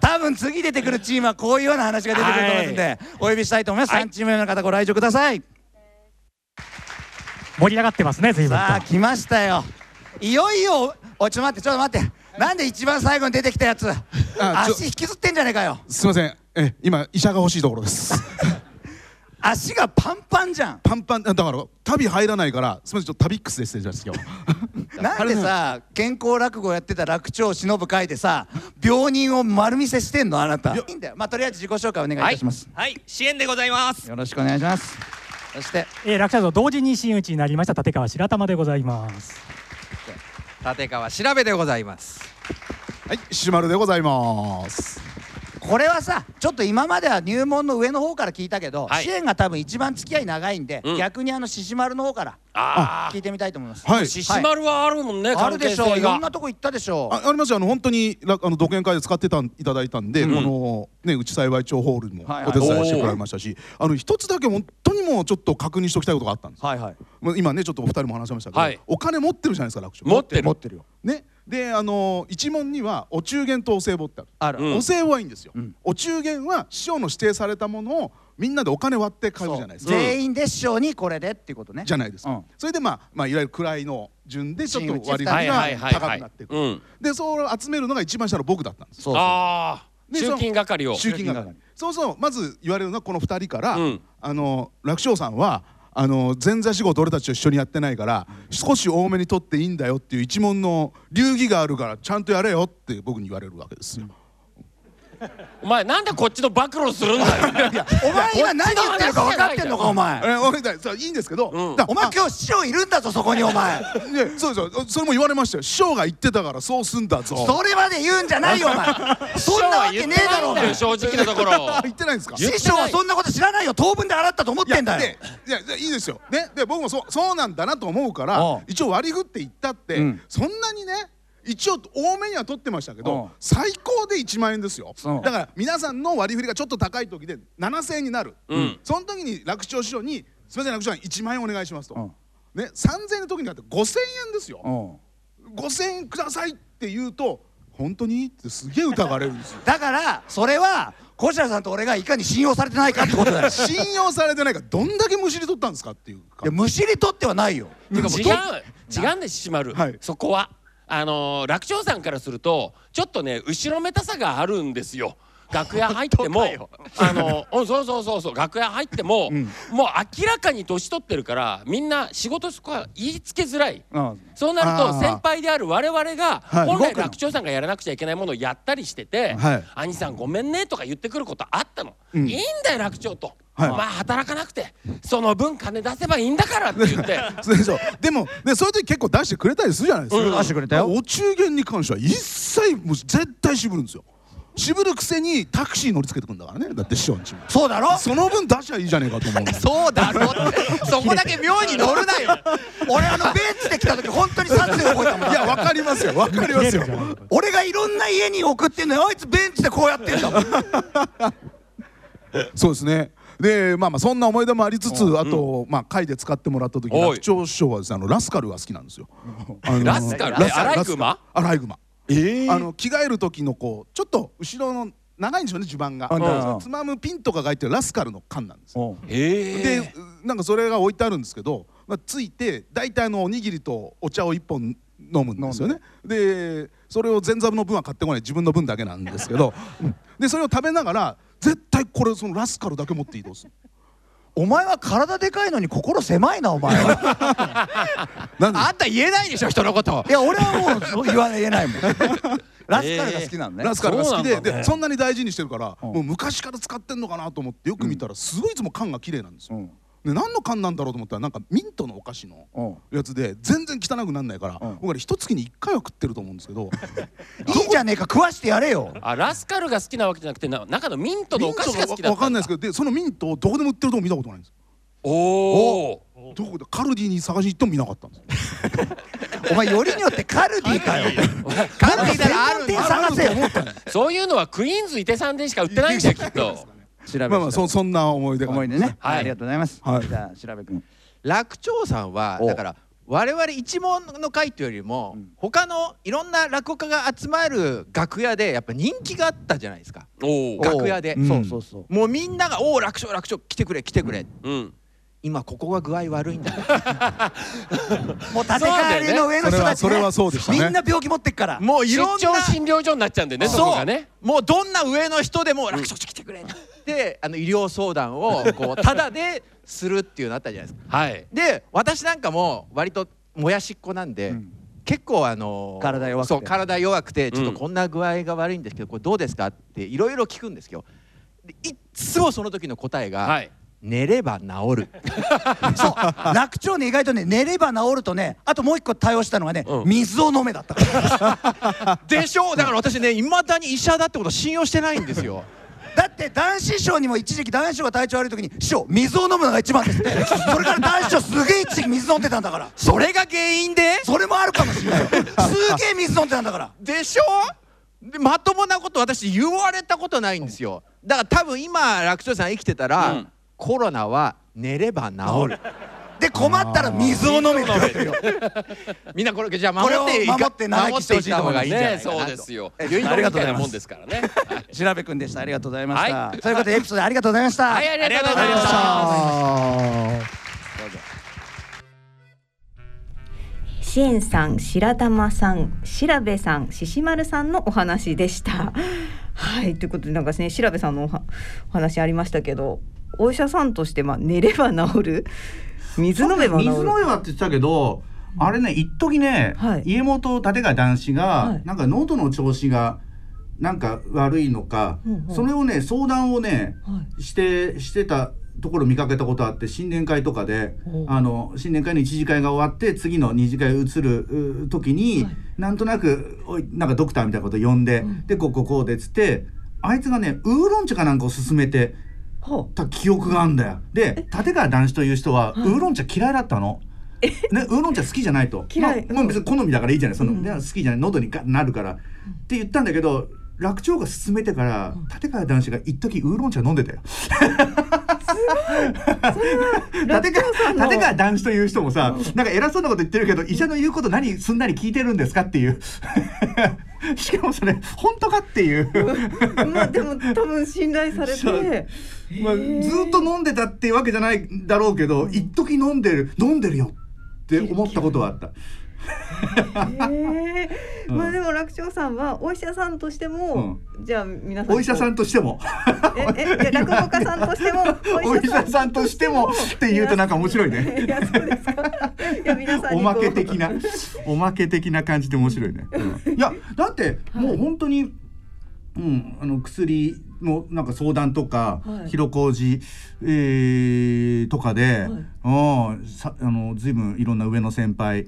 S4: 多分次出てくるチームはこういうような話が出てくると思いますんで、お呼びしたいと思います、
S3: はい。
S4: 3チーム目の方ご来場ください。
S12: 盛り上がってますね随分と。
S4: さあ来ましたよ。いよいよおいちょっと待ってちょっと待って。なんで一番最後に出てきたやつ？足引きずってんじゃねえかよ。
S13: すいません。え今医者が欲しいところです
S4: 足がパンパンじゃん。
S13: パンパン。だから旅入らないからすみませんちょっと旅ックスですねじゃあ今日。<laughs>
S4: なんでさ健康落語やってた楽長忍ぶ会でさ病人を丸見せしてんのあなた。いいんだよ。まあとりあえず自己紹介お願いいたします、
S14: はい、支援でございます。
S4: よろしくお願いします。そして。
S12: えー、落車と同時に真打ちになりました立川白玉でございます。
S14: 立川調べでございます。
S13: はい。しまるでございます
S4: これはさちょっと今までは入門の上の方から聞いたけど、
S3: はい。
S4: 支援が多分一番付き合い長いんで、
S3: うん。
S4: 逆にあの獅子丸の方から
S3: あ
S4: 聞いてみたいと思います。
S13: はい。
S3: 獅子丸はあるもんね
S4: あるでしょう。いろんなとこ行ったでしょう。
S13: あありますよ。あの本当にらあの独演会で使ってたんいただいたんで、
S3: うん。
S13: このね内幸町ホールもお手伝いしてくれましたし、あの一つだけ本当にもうちょっと確認しておきたいことがあったんです。
S4: はいはい。
S13: もう今ねちょっとお二人も話しましたけど、
S3: はい。
S13: お金持ってるじゃないですか楽勝。
S3: 持ってる。
S4: 持ってるよ。
S13: ね。であの一問にはお中元とお歳暮ってある。お歳暮はいいんですよ、
S4: うん。
S13: お中元は師匠の指定されたものをみんなでお金割って買うじゃないですか。
S4: 全員で師匠にこれでっていうことね。
S13: じゃないですか、
S4: うん。
S13: それでまあ、まあ、いわゆる位の順でちょっと割り
S3: はい
S13: 振りが高くなっていく
S3: うん。
S13: でそれを集めるのが一番下の僕だったんです
S4: そうそう
S3: ああ
S13: で
S3: 集金係を。
S13: 集金係。そうそうまず言われるのはこの2人から、
S3: うん。
S13: あの楽勝さんはあの前座仕事俺たちと一緒にやってないから少し多めに取っていいんだよっていう一問の流儀があるからちゃんとやれよって僕に言われるわけですよ。<laughs>
S3: お前なんでこっちの暴露するんだよ。<laughs>
S4: お前今何言ってるか分かってんのかお前。<laughs>
S13: えおいだそういいんですけど、
S3: うん。
S13: だ
S4: お前今日師匠いるんだぞそこにお前。
S13: ねそうそうそれも言われましたよ。師匠が言ってたからそうすんだぞ。
S4: それまで言うんじゃないよお前。そんなわけねえだろお前。
S3: 正直なところ。
S13: 言ってないんですか？
S4: 師匠はそんなこと知らないよ。当分で払ったと思ってんだよ。
S13: いやでいやいやいいですよ。ねで僕もそうそうなんだなと思うから
S4: うん
S13: 一応割り振っていったって、
S4: うん。
S13: そんなにね一応多めには取ってましたけ
S4: うん。
S13: ど最高で1万円ですよ。だから皆さんの割り振りがちょっと高い時で7000円になる、
S3: うん。
S13: その時に楽勝師匠に「すみません楽勝さん1万円お願いします」と、
S4: うん。
S13: ね3000円の時になって5000円ですよ、
S4: うん。
S13: 5000円くださいって言うと本当にってすげえ疑われるんですよ。
S4: だからそれは小白さんと俺がいかに信用されてないかってことだよ。<laughs>
S13: 信用されてないからどんだけむしり取ったんですかっていう
S4: いやむしり取ってはないよ。
S3: 違う。違うんですしまる、
S13: はい。
S3: そこはあのー楽長さんからするとちょっとね後ろめたさがあるんですよ。楽屋入ってもあのうんそうそうそうそう楽屋入っても、もう明らかに年取ってるからみんな仕事そこは言いつけづらい。
S4: うん。
S3: そうなると先輩である我々が
S13: はい。
S3: 本来
S13: 動くの。
S3: 楽長さんがやらなくちゃいけないものをやったりしてて
S13: はい「
S3: 兄さんごめんね」とか言ってくることあったの。
S13: うん。
S3: いいんだよ楽長と。
S13: はい。
S3: まあ働かなくてその分金出せばいいんだからって言って。<laughs>
S13: でもねそういう時結構出してくれたりするじゃないですか、
S3: うん。
S4: 出してくれたよ。
S13: お中元に関しては一切もう絶対渋るんですよ渋るくせにタクシー乗りつけてくんだからね。だって師匠んちも。
S4: そうだろ？
S13: その分出しゃいいじゃねえかと思うの <laughs>
S14: そうだろ？そこだけ妙に乗るなよ。<laughs>
S4: 俺あのベンツで来た時本当に殺意覚えたもん
S13: いやわかりますよ。わかりますよ。
S4: 俺がいろんな家に送ってんのよあいつベンツでこうやってんだもん。<laughs>
S13: そうですね。でまあまあそんな思い出もありつつあと、まあ会で使ってもらった時楽長師匠はですねあのラスカルが好きなんですよ。
S3: ラスカル？
S13: ラス
S3: アライグマ
S13: アライグマ
S3: え
S13: あの着替える時のこうちょっと後ろの長いんでしょうね襦袢が。つまむピンとかが入ってるラスカルの缶なんですよ。
S3: え
S13: でなんかそれが置いてあるんですけど、まあ、ついて大体あのおにぎりとお茶を一本飲むんですよね。でそれを前座の分は買ってこない自分の分だけなんですけど。<laughs> でそれを食べながら絶対これそのラスカルだけ持って移動する
S4: お前は体でかいのに心狭いなお前。は <laughs> <laughs>
S14: あんた言えないでしょ、人のこと。<laughs>
S4: いや俺はもう言わ言えないもん。ラスカルが好きなのね、
S13: ラスカルが好きで
S3: そね。
S13: でそんなに大事にしてるから
S4: うん。
S13: もう昔から使ってんのかなと思ってよく見たらすごいいつも缶が綺麗なんですよ。
S4: うん
S13: で何の缶なんだろうと思ったらなんかミントのお菓子のやつで全然汚くなんないから僕あれ一月に1回は食ってると思うんですけど。<laughs>
S4: いいじゃねえか食わしてやれよ。
S3: あラスカルが好きなわけじゃなくてな中のミントのお菓子が好きだった
S13: わかんないですけどでそのミントをどこでも売ってるとこ見たことないんです。
S3: おお
S13: どこでカルディに探しに行っても見なかったんです <laughs>
S4: お前よりによってカルディかよ。
S3: カルディならあるん
S4: 専門店探せよ
S3: そういうのはクイーンズ伊手さんでしか売ってないんだよきっと
S4: 調べ
S13: まあまあそそんな思い出が。
S4: 思い出ね。
S3: はい。
S4: ありがとうございます。
S13: はい。
S4: じゃあ調べくん
S14: 楽長さんは
S4: お
S14: だから我々一門の会というよりも、他のいろんな落語家が集まる楽屋でやっぱ人気があったじゃないですか。
S3: お
S14: 楽屋で、
S4: うん。そうそうそう。
S14: もうみんなが「おお楽勝楽勝来てくれ来てくれ」
S3: うん。
S14: 今ここが具合悪いんだ。<laughs>
S4: もう立川流の上の人たち
S13: それはそれはそうでしたね。
S4: みんな病気持ってっから。
S14: もうい
S3: 出
S14: ろんな
S3: 張診療所になっちゃうんでねそこがね。
S14: もうどんな上の人でも楽勝来てくれってあの医療相談をこう <laughs> タダでするっていうのあったじゃないですか。
S3: はい
S14: で私なんかも割ともやしっこなんで、結構あのー
S4: 体弱くて
S14: そう体弱くてちょっとこんな具合が悪いんですけど、これどうですかっていろいろ聞くんですよ。でいっつもその時の答えが、
S3: はい
S14: 寝れば治る。<laughs>
S4: そう楽長ね意外とね寝れば治るとねあともう一個対応したのがね
S3: うん
S4: 水を飲めだった <laughs>
S14: でしょうだから私ねいまだに医者だってこと信用してないんですよ。
S4: だって男子師匠にも一時期男子師匠が体調悪い時に「師匠水を飲むのが一番です」って。<laughs> それから男子師匠すげえ一時期水飲んでたんだから。
S14: それが原因で？
S4: それもあるかもしれない。よすげえ水飲んでたんだから。
S14: でしょ？でまともなこと私言われたことないんですよ。だから多分今楽勝さん生きてたら、
S3: うん。
S14: コロナは寝れば治る
S4: で困ったら水を飲めよ。
S14: みんなこれじゃあ守って
S4: 守って長生きしてほしい
S14: 方がいいんじゃない
S3: そうですよ。
S4: え
S3: 遺言み
S4: ありがとうございます
S3: たいなもんですからね。はい。
S4: 調べくんでした。ありがとうございました、
S3: はい。
S4: ということでエピソードありがとうございました。
S3: はいありがとうございました。
S1: 支援さん、白玉さん、調べさん、獅子丸さんのお話でした。はい、ということで、なんかね、調べさんのお話ありましたけど。お医者さんとして、まあ、寝れば治る。水飲めば。
S2: 水飲めばって言ってたけど、あれね一時ね、
S1: はい。
S2: 家元立川男子が、
S1: はい。
S2: なんか喉の調子がなんか悪いのか、
S1: うんうん。
S2: それをね相談をね、
S1: は
S2: してしてたところ見かけたことあって新年会とかで
S1: お
S2: あの新年会の一次会が終わって次の二次会移るう時に、
S1: はい。
S2: なんとなくおいなんかドクターみたいなこと呼んで、
S1: うん。
S2: でこうこうこうでっつってあいつがねウーロン茶かなんかを勧めて
S1: ほ
S2: た記憶があんだよ。で立川談志という人は、
S1: はい。
S2: ウーロン茶嫌いだったの？ね、ウーロン茶好きじゃないと。
S1: 嫌い。
S2: まあまあ、別に好みだからいいじゃない。その、
S1: うん
S2: ね好きじゃない喉になるから、って言ったんだけど楽長が勧めてから、立川談志が一時ウーロン茶飲んでたよ。<laughs> 立川立川談志という人もさ、なんか偉そうなこと言ってるけど医者の言うこと何すんなり聞いてるんですかっていう <laughs> しかもそれ本当かっていう。
S1: う。まあ、でも、多分信頼されて。
S2: まあ、ずっと飲んでたっていうわけじゃないだろうけど、一時飲んでる飲んでるよって思ったことはあった。
S1: へえ
S2: うん。
S1: まあでも楽長さんはお医者さんとしても、じゃあ皆さん
S2: お医者さんとしても。
S1: ええ落語家さんとしても
S2: お医者さんとしてもって言うとなんか面白いね。
S1: いやそうですか。いや皆さんに
S2: おまけ的なおまけ的な感じで面白いね、うん。いやだってもう本当に、うん、あの薬のなんか相談とか、
S1: はい。
S2: 広小路、えーとかで、うんさあの随分いろんな上の先輩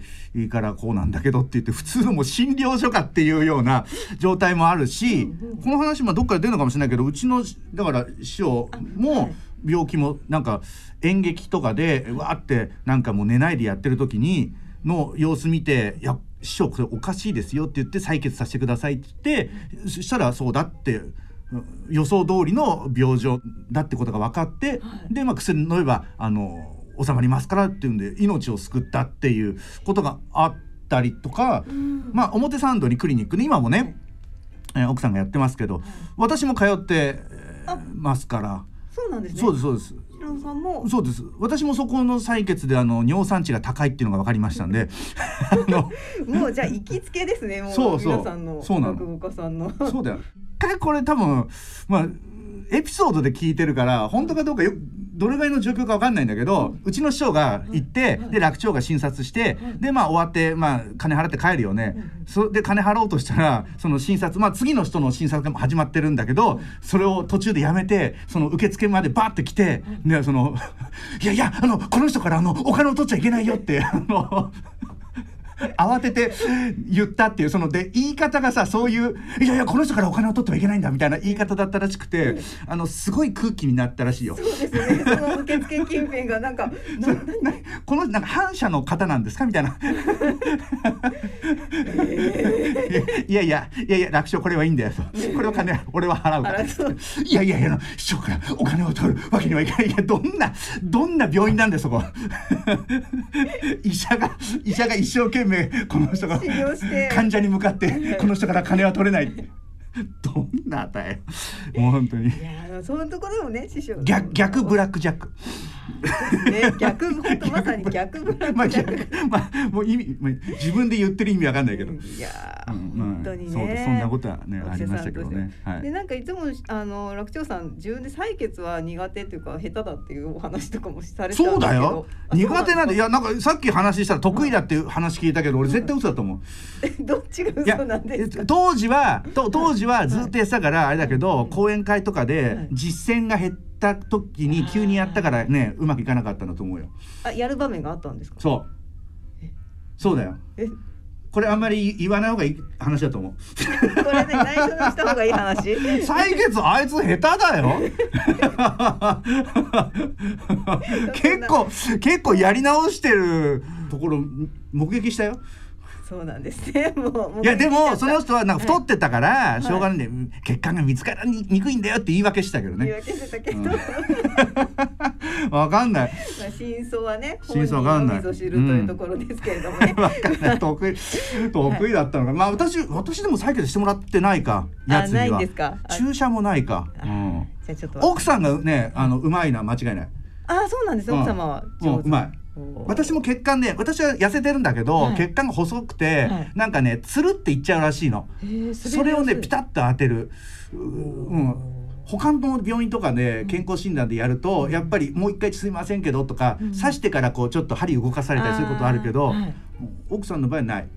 S2: からこうなんだけどって言って普通のもう診療所かっていうような状態もあるし、この話もどっかで出るのかもしれないけどうちのだから師匠も病気もなんか演劇とかでわーってなんかもう寝ないでやってる時にの様子見て「いや師匠これおかしいですよ」って言って採血させてくださいって言ってそしたらそうだってうん予想通りの病状だってことが分かって、で、まあ、薬飲めばあの収まりますからっていうんで命を救ったっていうことがあったりとか、まあ表参道にクリニックね今もね、えー奥さんがやってますけど、私も通ってえーますから。
S1: そうなんですね。
S2: そうですそうです。
S1: さんも？
S2: そうです。私もそこの採血であの尿酸値が高いっていうのが分かりましたんで。<laughs>
S1: もうじゃあ行きつけですねもう
S2: そうそう。
S1: 皆さんの
S2: そうそうだよ。一回これ多分まあエピソードで聞いてるから本当かどうかよどれぐらいの状況かわかんないんだけど、うちの師匠が行って、で楽長が診察して、でまあ終わってまあ金払って帰るよね、それで金払おうとしたらその診察まあ次の人の診察が始まってるんだけどそれを途中でやめてその受付までバーって来て、でその <laughs> いやいやあのこの人からあのお金を取っちゃいけないよってあの。慌てて言ったっていうそので言い方がさそういう「いやいやこの人からお金を取ってはいけないんだ」みたいな言い方だったらしくてあのすごい空気になったらしいよ。
S1: そうですね。その受付近辺がなんか、<laughs> な
S2: このなんか反社の方なんですかみたいな。いやいやいやいや楽勝これはいいんだよと。これは金俺は払うから。いやいやいや市長からお金を取るわけにはいかない。いやどんなどんな病院なんだよそこ。<laughs> 医者が医者が一生懸命この人が <laughs> 患者に向かってこの人から金は取れない。<laughs> どんなだよ。もう本当に。
S1: いやそのところもね師匠。
S2: 逆逆ブラックジャック。
S1: ね逆本当まさに逆ブラッ
S2: まあ
S1: クジャック。
S2: 逆まあもう意味まあ自分で言ってる意味わかんないけど。
S1: いや
S2: うんまあ
S1: 本当にね
S2: そそんなことはねありましたけどね。はい。
S1: でなんかいつもあの楽長さん自分で採血は苦手っていうか下手だっていうお話とかもされて
S2: そうだよ。苦手なんでいやなんかさっき話したら得意だっていう話聞いたけど俺絶対嘘だと思う。<laughs>
S1: どっちが嘘なんですか？
S2: 当時はと当時はずっとやってたからあれだけど講演会とかで実践が減った時に急にやったからねうまくいかなかったんだと思うよ。
S1: あやる場面があったんですか？
S2: そう。そうだよ
S1: え？
S2: これあんまり言わない方がいい話だと思う。
S1: これね内緒にした方がいい話？<laughs>
S2: 採血あいつ下手だよ <laughs> <laughs> 結構結構やり直してるところ目撃したよ
S1: そうなんですね。<laughs> もう
S2: いやでもその人はなんか太ってたから
S1: い。
S2: しょうがないんで、血管が見つからにくいんだよって言い訳したけど
S1: 言い
S2: ね
S1: 訳してたけど、<laughs>
S2: わかんない。
S1: まあ真相はね
S2: 真相わかんない。
S1: というところですけれどもね。
S2: わかんない。<laughs> 得意得意だったのか。まあ私私でも採血してもらってないかやつには。注射もないか、うん。
S1: じゃあちょっと。
S2: 奥さんがねあのうまいのは間違いない。
S1: あそうなんです。奥様は上手。
S2: うん。うまい私も血管ね私は痩せてるんだけど、
S1: はい。
S2: 血管が細くて、
S1: はい。
S2: なんかねつるっていっちゃうらしいの、それをねピタ
S1: ッ
S2: ッと当てる。ううん。他の病院とかで健康診断でやると、やっぱりもう一回すいませんけどとか、刺してからこうちょっと針動かされたりすることあるけど、奥さんの場合はない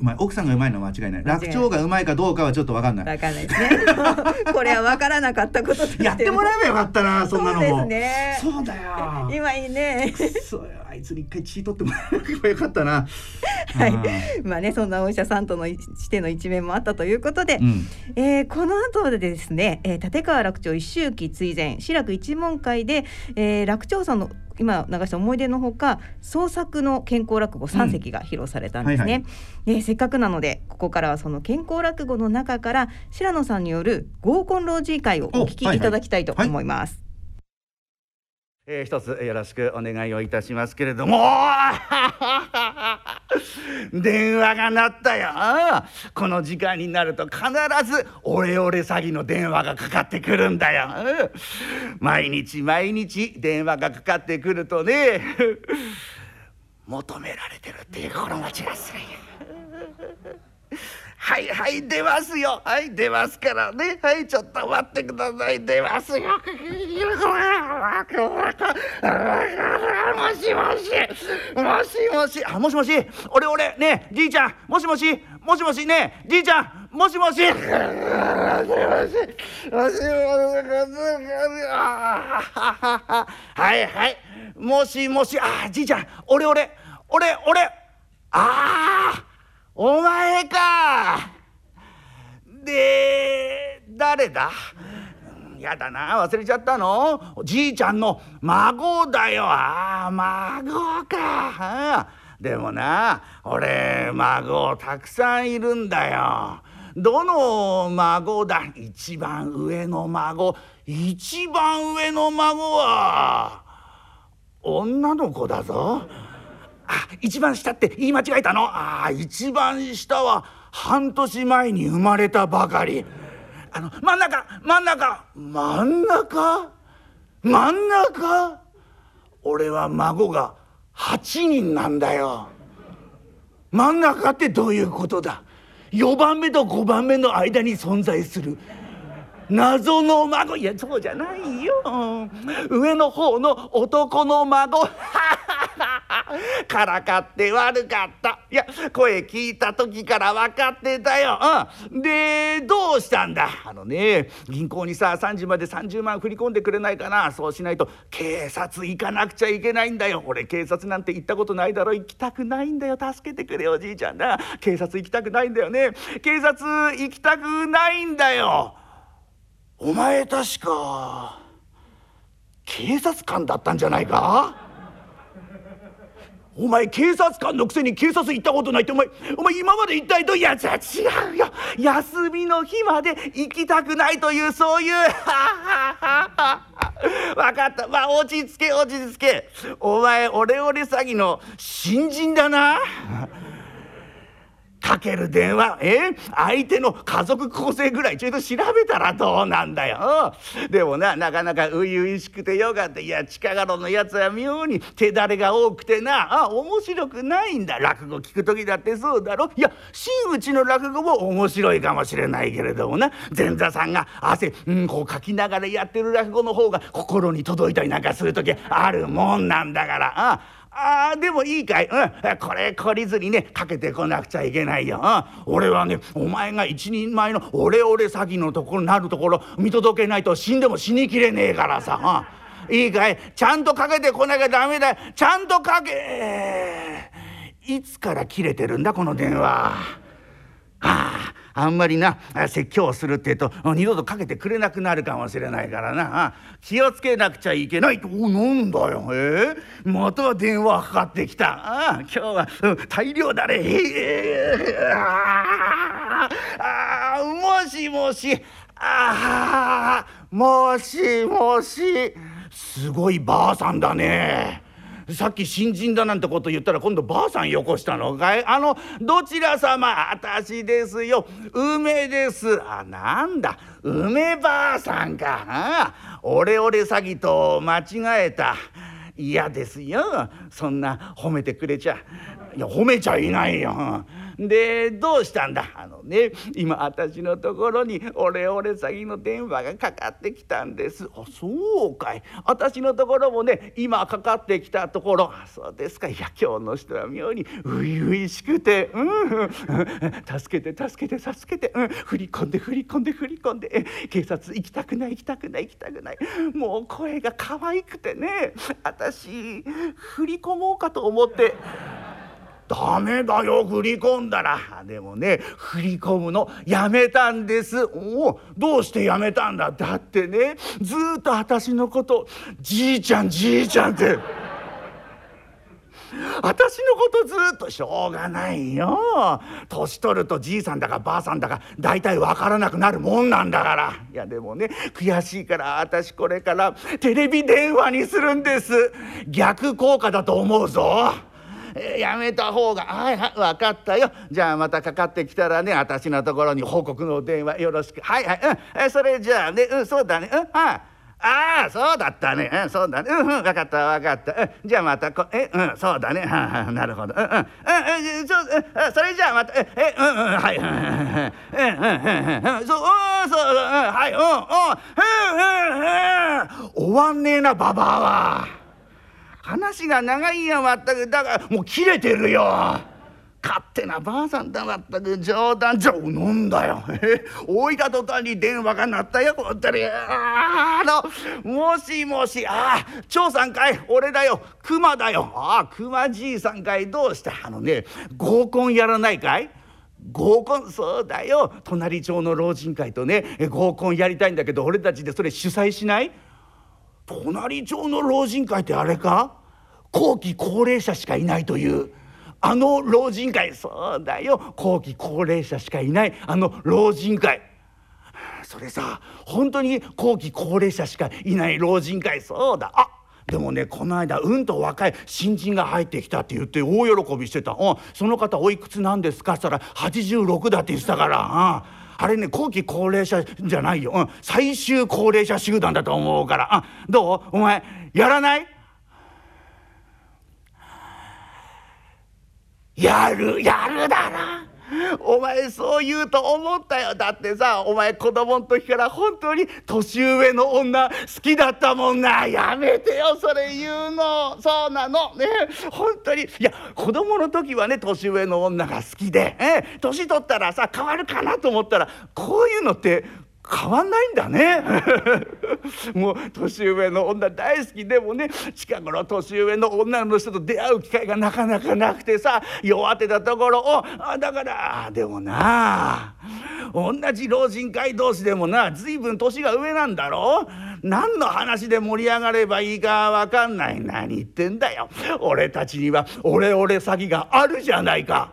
S2: うまい奥さんがうまいのは間違いない。楽長がうまいかどうかはちょっと分かんない。
S1: わかんないですね。<laughs> これはわからなかったこと
S2: やってもらえばよかったなそんなのも。
S1: そうですね。
S2: そうだよ。
S1: 今いいね。
S2: そうよ。あいつに一回血取ってもらえばよかったな。<laughs>
S1: はい。まあねそんなお医者さんとのしての一面もあったということで、
S2: うん。
S1: えーこの後でですね、えー立川楽長一周忌追善志らく一門会で、えー楽長さんの今流した思い出のほか創作の健康落語三席が披露されたんですね、
S2: はいはい。
S1: えーせっかくなのでここからはその健康落語の中から白野さんによる合コン老人会をお聞きいただきたいと思います、
S2: えー一つよろしくお願いをいたしますけれども。<laughs> 電話が鳴ったよ。この時間になると必ずオレオレ詐欺の電話がかかってくるんだよ。毎日毎日電話がかかってくるとね <laughs> 求められてるっていう心持ちがする。よはいはい出ますよ。はい出ますからね。はいちょっと待ってください。出ますよ。もしもしもしもしあもしもし俺俺ねじいちゃんもしもしもしもしねじいちゃんもしもしもしもしもしもしはいはいもしもしあじいちゃん俺俺俺俺ああお前か。で誰だ？やだな。忘れちゃったの？じいちゃんの孫だよ。ああ孫か。でもな俺孫たくさんいるんだよ。どの孫だ？一番上の孫。一番上の孫は女の子だぞ。あ一番下って言い間違えたの？あ一番下は半年前に生まれたばかり。あの真ん中真ん中。真ん中？真ん中？俺は孫が8人なんだよ。真ん中ってどういうことだ？4番目と5番目の間に存在する。
S15: 謎の孫。いやそうじゃないよ。上の方の男の孫。<laughs> <laughs> からかって悪かった。いや声聞いた時から分かってたよ、うん、でどうしたんだ？あのね銀行にさ3時まで30万振り込んでくれないかな？そうしないと警察行かなくちゃいけないんだよ。俺警察なんて行ったことないだろ。行きたくないんだよ。助けてくれおじいちゃんな。警察行きたくないんだよね。警察行きたくないんだよ。お前確か警察官だったんじゃないか？お前警察官のくせに警察行ったことないってお前お前今まで一体どういやじゃ違うよ。休みの日まで行きたくないというそういう <laughs> 分かった。まあ落ち着け落ち着け。お前オレオレ詐欺の新人だな。かける電話。え？相手の家族構成ぐらいちょいと調べたらどうなんだよ。でもななかなか初々しくてよかった。いや近頃のやつは妙に手だれが多くてな。あ面白くないんだ。落語聞く時だってそうだろ。いや真打ちの落語も面白いかもしれないけれどもな。前座さんが汗うんこうかきながらやってる落語の方が心に届いたりなんかする時あるもんなんだから。あああでもいいかい、うん、これ懲りずにねかけてこなくちゃいけないよ、うん、俺はねお前が一人前のオレオレ詐欺のところなるところ見届けないと死んでも死にきれねえからさ、うん、いいかい。ちゃんとかけてこなきゃダメだ。よちゃんとかけいつから切れてるんだこの電話。はああんまりな説教をするってえと二度とかけてくれなくなるかもしれないからな。気をつけなくちゃいけないおなんだよ。え？ー、また電話かかってきた。ああ今日は、うん、大量だね。え、ああもしもし。あもしもし。すごいばあさんだね。さっき新人だなんてこと言ったら今度ばあさんよこしたのかい？あのどちら様？私ですよ。梅です。あなんだ？梅ばあさんか。あオレオレ詐欺と間違えた。嫌ですよ。そんな褒めてくれちゃ。いや褒めちゃいないよ。でどうしたんだ？あのね今私のところにオレオレ詐欺の電話がかかってきたんです。あそうかい。私のところもね今かかってきたところ。あそうですか。いや今日の人は妙に初々しくてうん助けて助けて助けて、うん、振り込んで振り込んで振り込んで。警察行きたくない行きたくない行きたくない。もう声が可愛くてね。私振り込もうかと思って。ダメだよ振り込んだら。でもね振り込むのやめたんです。おどうしてやめたんだ？だってねずっと私のことじいちゃんじいちゃんって。私のことずっとしょうがないよ。年取るとじいさんだかばあさんだか大体わからなくなるもんなんだから。いやでもね悔しいから私これからテレビ電話にするんです。逆効果だと思うぞ。<laughs> やめた方がはいはい分かったよ。じゃあまたかかってきたらね私のところに報告の電話よろしく。はいはいうん。えそれじゃあねうんそうだね。うんはい。ああそうだったね。うんそうだね。うんうん分かった分かった。うんじゃあまたこえうんそうだね。ははなるほど。うんうん。うんうんそそれじゃあまたええうんうんはい。うんうんうんうんそううんそううんはい。うんうんうんうん。終わんねえなババアは。話が長いやまったく。だからもう切れてるよ。勝手なばあさんだまったく。冗談じゃなんだよ。置いた途端に電話が鳴ったよ本当に。あのもしもし。ああ長さんかい俺だよ。熊だよ。ああ熊じいさんかいどうしたあのね合コンやらないかい？合コンそうだよ。隣町の老人会とね合コンやりたいんだけど俺たちでそれ主催しない？隣町の老人会ってあれか？後期高齢者しかいないという。あの老人会。そうだよ。後期高齢者しかいない。あの老人会。それさ本当に後期高齢者しかいない老人会。そうだ。あでもねこの間うんと若い新人が入ってきたって言って大喜びしてた「うん。その方おいくつなんですか?」っつったら「86だ」って言ってたから「うん。あれね後期高齢者じゃないよ、うん、最終高齢者集団だと思うから。あどう？お前やらない？やるやるだなお前そう言うと思ったよ。だってさお前子供の時から本当に年上の女好きだったもんな。やめてよそれ言うの。そうなの。ね。本当に。いや子供の時はね年上の女が好きで年取ったらさ変わるかなと思ったらこういうのって変わんないんだね。<laughs> もう年上の女大好きでもね近頃年上の女の人と出会う機会がなかなかなくてさ弱ってたところをあだからでもな同じ老人会同士でもな随分年が上なんだろ？何の話で盛り上がればいいか分かんない。何言ってんだよ。俺たちにはオレオレ詐欺があるじゃないか。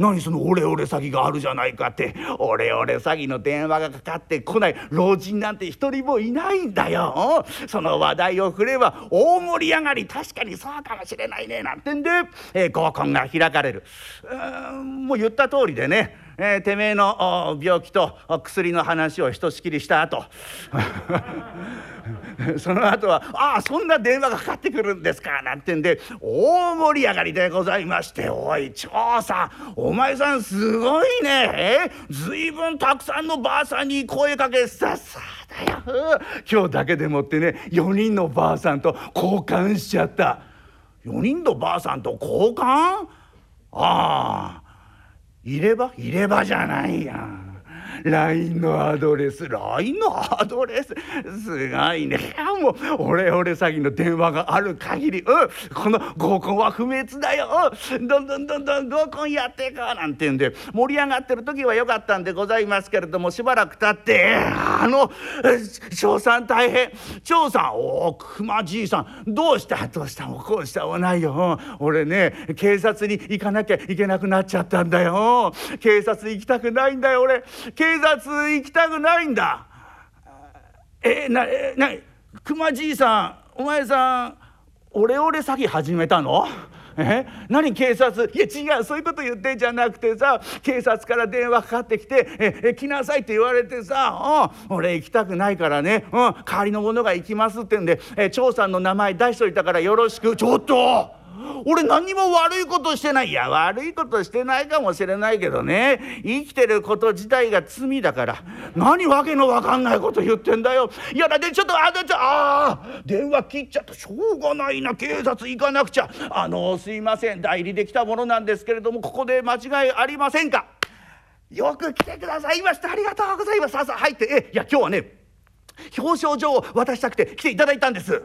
S15: 何そのオレオレ詐欺があるじゃないかってオレオレ詐欺の電話がかかってこない老人なんて一人もいないんだよ。その話題を振れば大盛り上がり。確かにそうかもしれないね。なんてんで、えー、合コンが開かれる。うーんもう言った通りでね。えー、てめえの病気と薬の話をひとしきりした後。<laughs> その後は「ああそんな電話がかかってくるんですか」なんてんで大盛り上がりでございまして「おい長さんお前さんすごいね。ずいぶんたくさんのばあさんに声かけささだよ。今日だけでもってね4人のばあさんと交換しちゃった。4人のばあさんと交換？ああ。入れ歯入れ歯じゃないやん。LINE のアドレス LINE のアドレスすごいね。もうオレオレ詐欺の電話がある限り、う、この合コンは不滅だよ、うん、どんどんどんどん合コンやっていこうなんて言うんで盛り上がってる時は良かったんでございますけれどもしばらく経ってあの長さん大変。長さんおお熊じいさん。どうした？どうした？もこうした？もないよ、俺ね警察に行かなきゃいけなくなっちゃったんだよ。警察行きたくないんだよ俺。警察行きたくないんだ。えなえな熊じいさんお前さんオレオレ詐欺始めたの？え何警察？いや違うそういうこと言ってんじゃなくてさ警察から電話かかってきて「ええ来なさい」って言われてさ「うん俺行きたくないからね、うん、代わりの者が行きます」ってんで「え長さんの名前出しといたからよろしく」ちょっと！俺何も悪いことしてない。いや悪いことしてないかもしれないけどね。生きてること自体が罪だから。何わけのわかんないこと言ってんだよ。いやだってちょっとあちょあ電話切っちゃった。しょうがないな。警察行かなくちゃ。あのすいません。代理できたものなんですけれどもここで間違いありませんか？よく来てくださいました。ありがとうございます。さあさあ入って。えいや今日はね表彰状を渡したくて来ていただいたんです。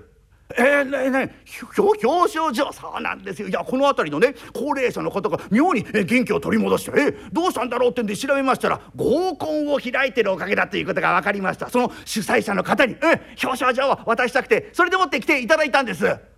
S15: えー、ねね表彰状そうなんですよいやこの辺りのね高齢者の方が妙に元気を取り戻してえどうしたんだろうってんで調べましたら合コンを開いてるおかげだということが分かりましたその主催者の方に、え表彰状を渡したくてそれでもって来ていただいたんです。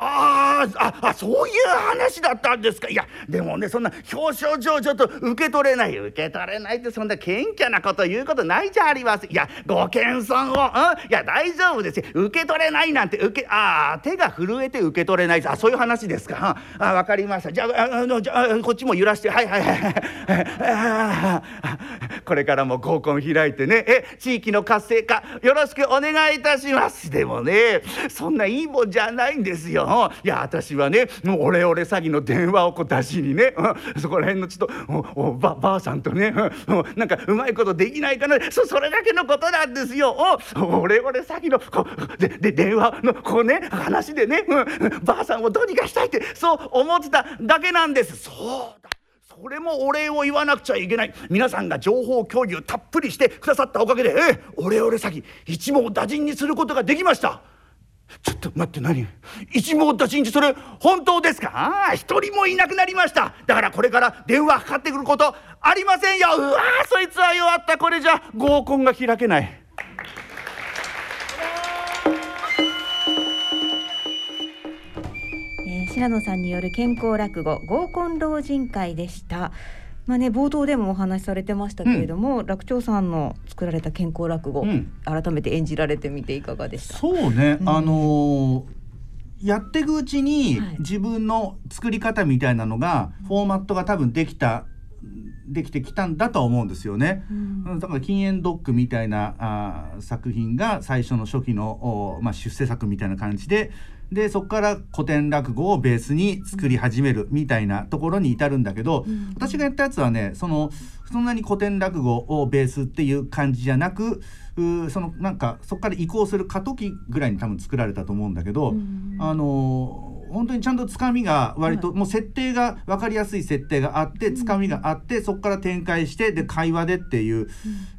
S15: あああそういう話だったんですか。いやでもねそんな表彰状ちょっと受け取れない受け取れないってそんな謙虚なこと言うことないじゃありません。いやご謙遜を、うん、いや大丈夫ですよ。受け取れないなんて受けああ手が震えて受け取れない。あそういう話ですか。あ分かりました。じゃああのじゃあこっちも揺らして。はいはいはい。<laughs> これからも合コン開いてね。え地域の活性化よろしくお願いいたします。でもねそんないいもんじゃないんですよ。いや私はねもうオレオレ詐欺の電話をこう出しにね、うん、そこら辺のちょっとおおばばあさんとね、うん、なんかうまいことできないかな。そそれだけのことなんですよ。おオレオレ詐欺のこでで電話のこうね話でね、うん、ばあさんをどうにかしたいってそう思ってただけなんです。そうだ。それもお礼を言わなくちゃいけない。皆さんが情報共有たっぷりしてくださったおかげで、え、オレオレ詐欺一網打尽にすることができました。ちょっと待って何？一網打尽にそれ本当ですか？ああ一人もいなくなりました。だからこれから電話かかってくることありませんよ。うわそいつは弱った。これじゃ合コンが開けない。
S1: えー、白野さんによる健康落語合コン老人会でした。まあね、冒頭でもお話しされてましたけれども、うん、楽長さんの作られた健康落語、うん、改めて演じられてみていかがでした？
S15: そうね、うん、あのー、やっていくうちに自分の作り方みたいなのが、フォーマットが多分できたできてきたんだとは思うんですよね。うん、だから禁煙ドッグみたいなあ作品が最初の初期の、まあ、出世作みたいな感じで
S2: でそこから古典落語をベースに作り始めるみたいなところに至るんだけど、私がやったやつはねそのそんなに古典落語をベースっていう感じじゃなくうそのなんかそこから移行する過渡期ぐらいに多分作られたと思うんだけど、あの本当にちゃんとつかみが割と、もう設定が分かりやすい設定があってつかみがあってそこから展開してで会話でっていう、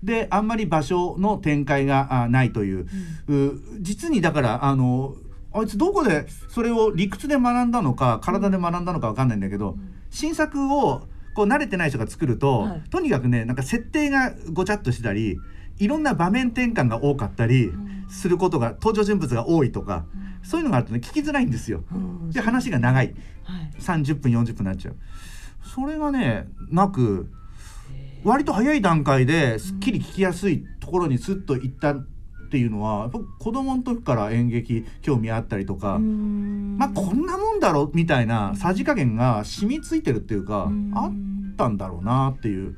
S2: であんまり場所の展開があないという,、う実にだからあのあいつどこでそれを理屈で学んだのか体で学んだのか分かんないんだけど、新作をこう慣れてない人が作ると、とにかくねなんか設定がごちゃっとしてたりいろんな場面転換が多かったりすることが登場人物が多いとか、そういうのがあるとね聞きづらいんですよ。で話が長い、30分40分になっちゃう。それがねなく割と早い段階ですっきり聞きやすいところにスッと行ったっていうのはやっぱ子供の時から演劇興味あったりとかまあこんなもんだろみたいなさじ加減が染みついてるっていうかあったんだろうなっていう。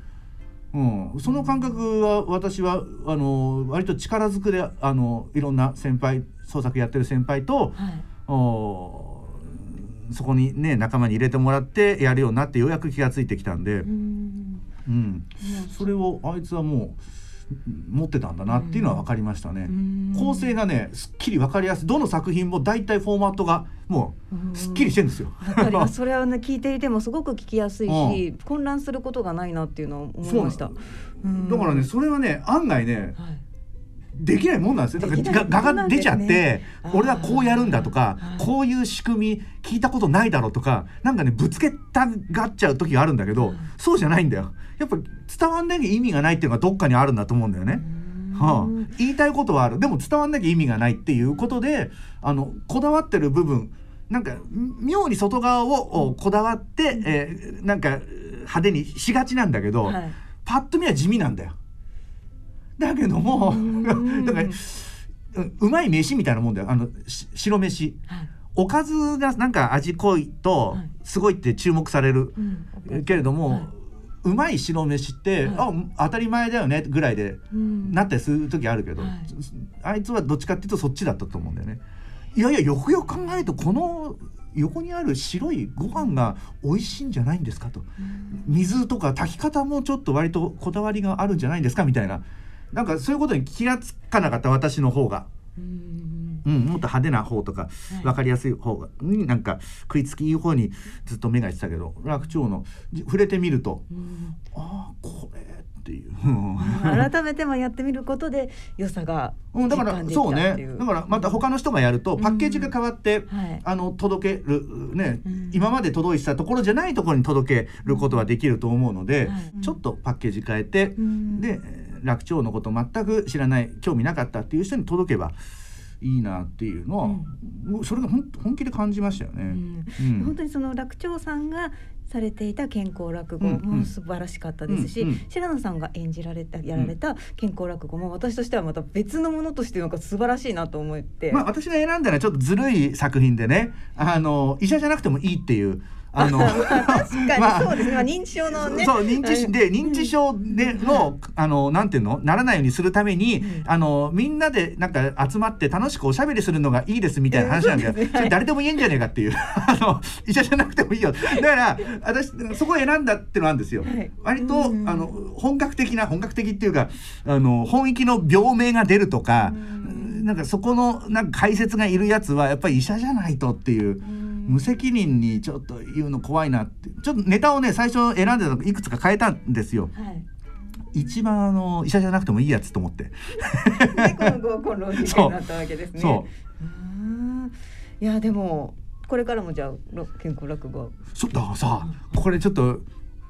S2: うん、その感覚は私はあの割と力ずくであのいろんな先輩創作やってる先輩と、おそこにね仲間に入れてもらってやるようになってようやく気が付いてきたんで、うん。それをあいつはもう持ってたんだなっていうのは分かりましたね。構成がねすっきり分かりやすい。どの作品も大体フォーマットがもうすっきりしてるんですよ。<laughs>
S1: それはね聞いていてもすごく聞きやすいし、混乱することがないなっていうのを思いました。
S2: だからねそれはね案外ね、できないもんなんですよ。だからががが出ちゃって、俺はこうやるんだとか、こういう仕組み聞いたことないだろうとか、なんかねぶつけたがっちゃう時があるんだけど、そうじゃないんだよ。やっぱ伝わんなきゃ意味がないっていうのがどっかにあるんだと思うんだよね。はあ、言いたいことはある。でも伝わんなきゃ意味がないっていうことであのこだわってる部分なんか妙に外側をおこだわって、えーなんか派手にしがちなんだけど、パッと見は地味なんだよ。だけども <laughs> だからううまい飯みたいなもんだよ。あのし白飯、おかずがなんか味濃いとすごいって注目される、けれども、うまい白飯って、あ当たり前だよねぐらいでなったりする時あるけど、あいつはどっちかっていうとそっちだったと思うんだよね。いやいやよくよく考えるとこの横にある白いご飯が美味しいんじゃないんですかと、水とか炊き方もちょっと割とこだわりがあるんじゃないんですかみたいななんかそういうことに気がつかなかった私の方が。うん、もっと派手な方とか分かりやすい方がになんか食いつきいい方にずっと目がいってたけど楽長のじ触れてみると、ああこれっていう。うん
S1: 改めてもやってみることで良さが <laughs>
S2: うん、だからそうね。だからまた他の人がやるとパッケージが変わって、あの届けるね、今まで届いてたところじゃないところに届けることはできると思うので、ちょっとパッケージ変えて、で楽長のこと全く知らない興味なかったっていう人に届けばいいなっていうのは、もうそれが本本気で感じましたよね。うん
S1: 本当にその楽長さんがされていた健康落語
S2: うんうん
S1: も素晴らしかったですし、
S2: うんうん
S1: 白野さんが演じられたやられた健康落語も私としてはまた別のものとしてなんか素晴らしいなと思って、
S2: まあ私が選んだのはちょっとずるい作品でねあの医者じゃなくてもいいっていう。あの <laughs>
S1: 確かに
S2: まあ
S1: そうですね、まあ、認知症のね。
S2: そう認知しで認知症での、あのなんていうの？ならないようにするために、あのみんなでなんか集まって楽しくおしゃべりするのがいいですみたいな話なんだよ、
S1: えーそ
S2: れ誰でも言えんじゃねえかっていう。あの医者じゃなくてもいいよ。だから私そこを選んだっていうのはあるんですよ、割と、あの本格的な本格的っていうかあの本域の病名が出るとか、なんかそこのなんか解説がいるやつはやっぱり医者じゃないとっていう。無責任にちょっと言うの怖いなってちょっとネタをね最初選んでたのいくつか変えたんですよ。一番あの医者じゃなくてもいいやつと思って。
S1: でこの合コンロー事件になったわけですね。
S2: そう
S1: うんいやでもこれからもじゃあろ健康落語
S2: そうだからさこれちょっと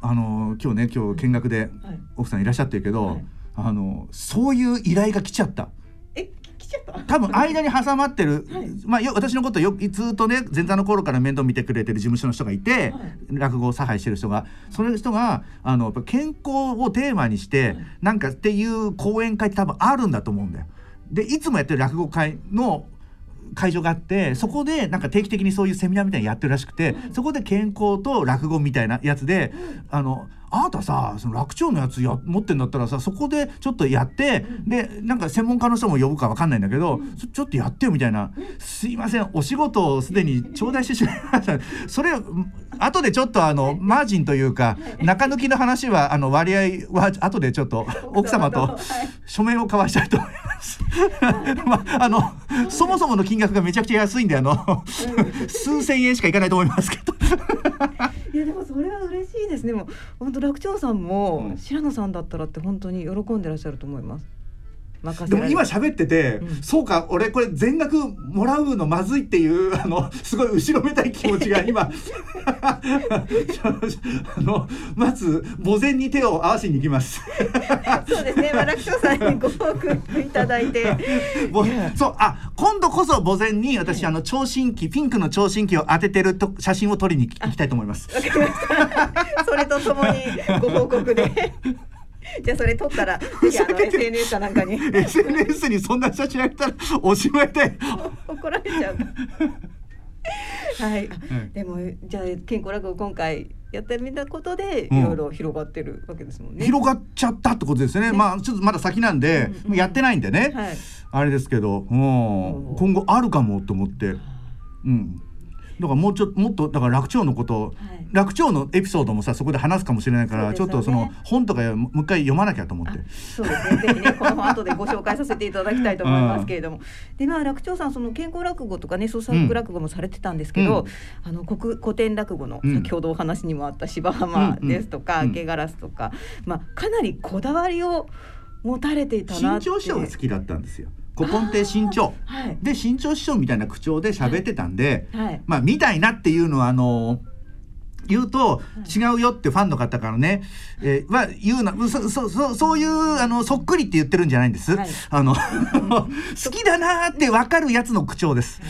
S2: あの今日ね今日見学で奥さんいらっしゃってるけど、あのそういう依頼が来ちゃった。多分間に挟まってる、まあよ私のことよずっとね前座の頃から面倒見てくれてる事務所の人がいて、落語を差配してる人が。その人があのやっぱ健康をテーマにして、なんかっていう講演会って多分あるんだと思うんだよ。でいつもやってる落語会の会場があってそこでなんか定期的にそういうセミナーみたいにやってるらしくてそこで健康と落語みたいなやつであのあなたさその楽長のやつや持ってんだったらさそこでちょっとやってでなんか専門家の人も呼ぶかわかんないんだけどちょちょっとやってよみたいな「すいませんお仕事をすでに頂戴してしまいました」それ後でちょっとあのマージンというか中抜きの話はあの割合は後でちょっと奥様と書面を交わしたいと思います。<laughs> まああのそもそもの金額がめちゃくちゃ安いんであの数千円しかいかないと思いますけど。
S1: いやでもそれは嬉しいですね。もう本当楽長さんも白野さんだったらって本当に喜んでらっしゃると思います。
S2: でも今喋ってて、そうか俺これ全額もらうのまずいっていう <laughs> あのすごい後ろめたい気持ちが <laughs> 今 <laughs> あのまず墓前に手を合わせに行きます。
S1: そうですね。まあ楽長さんにご報告いただいて。
S2: ぼそうあ今度こそ墓前に私、あの聴診器ピンクの聴診器を当ててると写真を撮りに行きたいと思います。
S1: それとともにご報告で。じゃあそれ撮ったら <laughs> ぜひあの <laughs> SNS かなんかに。
S2: SNS にそんな写真あげたらおしまいで。
S1: 怒られちゃう。<laughs> はい。でもじゃあ健康落語今回やってみたことで
S2: うん。
S1: いろいろ広がってるわけですもんね。
S2: 広がっちゃったってことですよね。まあちょっとまだ先なんで、やってないんでね、
S1: はい。
S2: あれですけど、うん、今後あるかもと思って、うん。だからもうちょっともっとだから楽長のこと、楽長のエピソードもさそこで話すかもしれないから、
S1: ね
S2: ょっとその本とかもう一回読まなきゃと思って。
S1: そうですね。ぜひね、この本後でご紹介させていただきたいと思いますけれども。で、まあ、楽長さん、その健康落語とかね、創作落語もされてたんですけど。
S2: うん
S1: あの古古典落語の、
S2: うん
S1: 先ほどお話にもあった芝浜ですとか、
S2: うん
S1: 明けガラスとか。まあ、かなりこだわりを持たれていたなって。
S2: 新潮師匠が好きだったんですよ。古今亭新潮、
S1: はい。
S2: で新潮師匠みたいな口調で喋ってたんで、
S1: はい。
S2: まあみたいなっていうのはあの言うと違うよってファンの方からね、えーは言うなそそそそういうあのそっくりって言ってるんじゃないんです、あの <laughs> 好きだなーって分かるやつの口調です。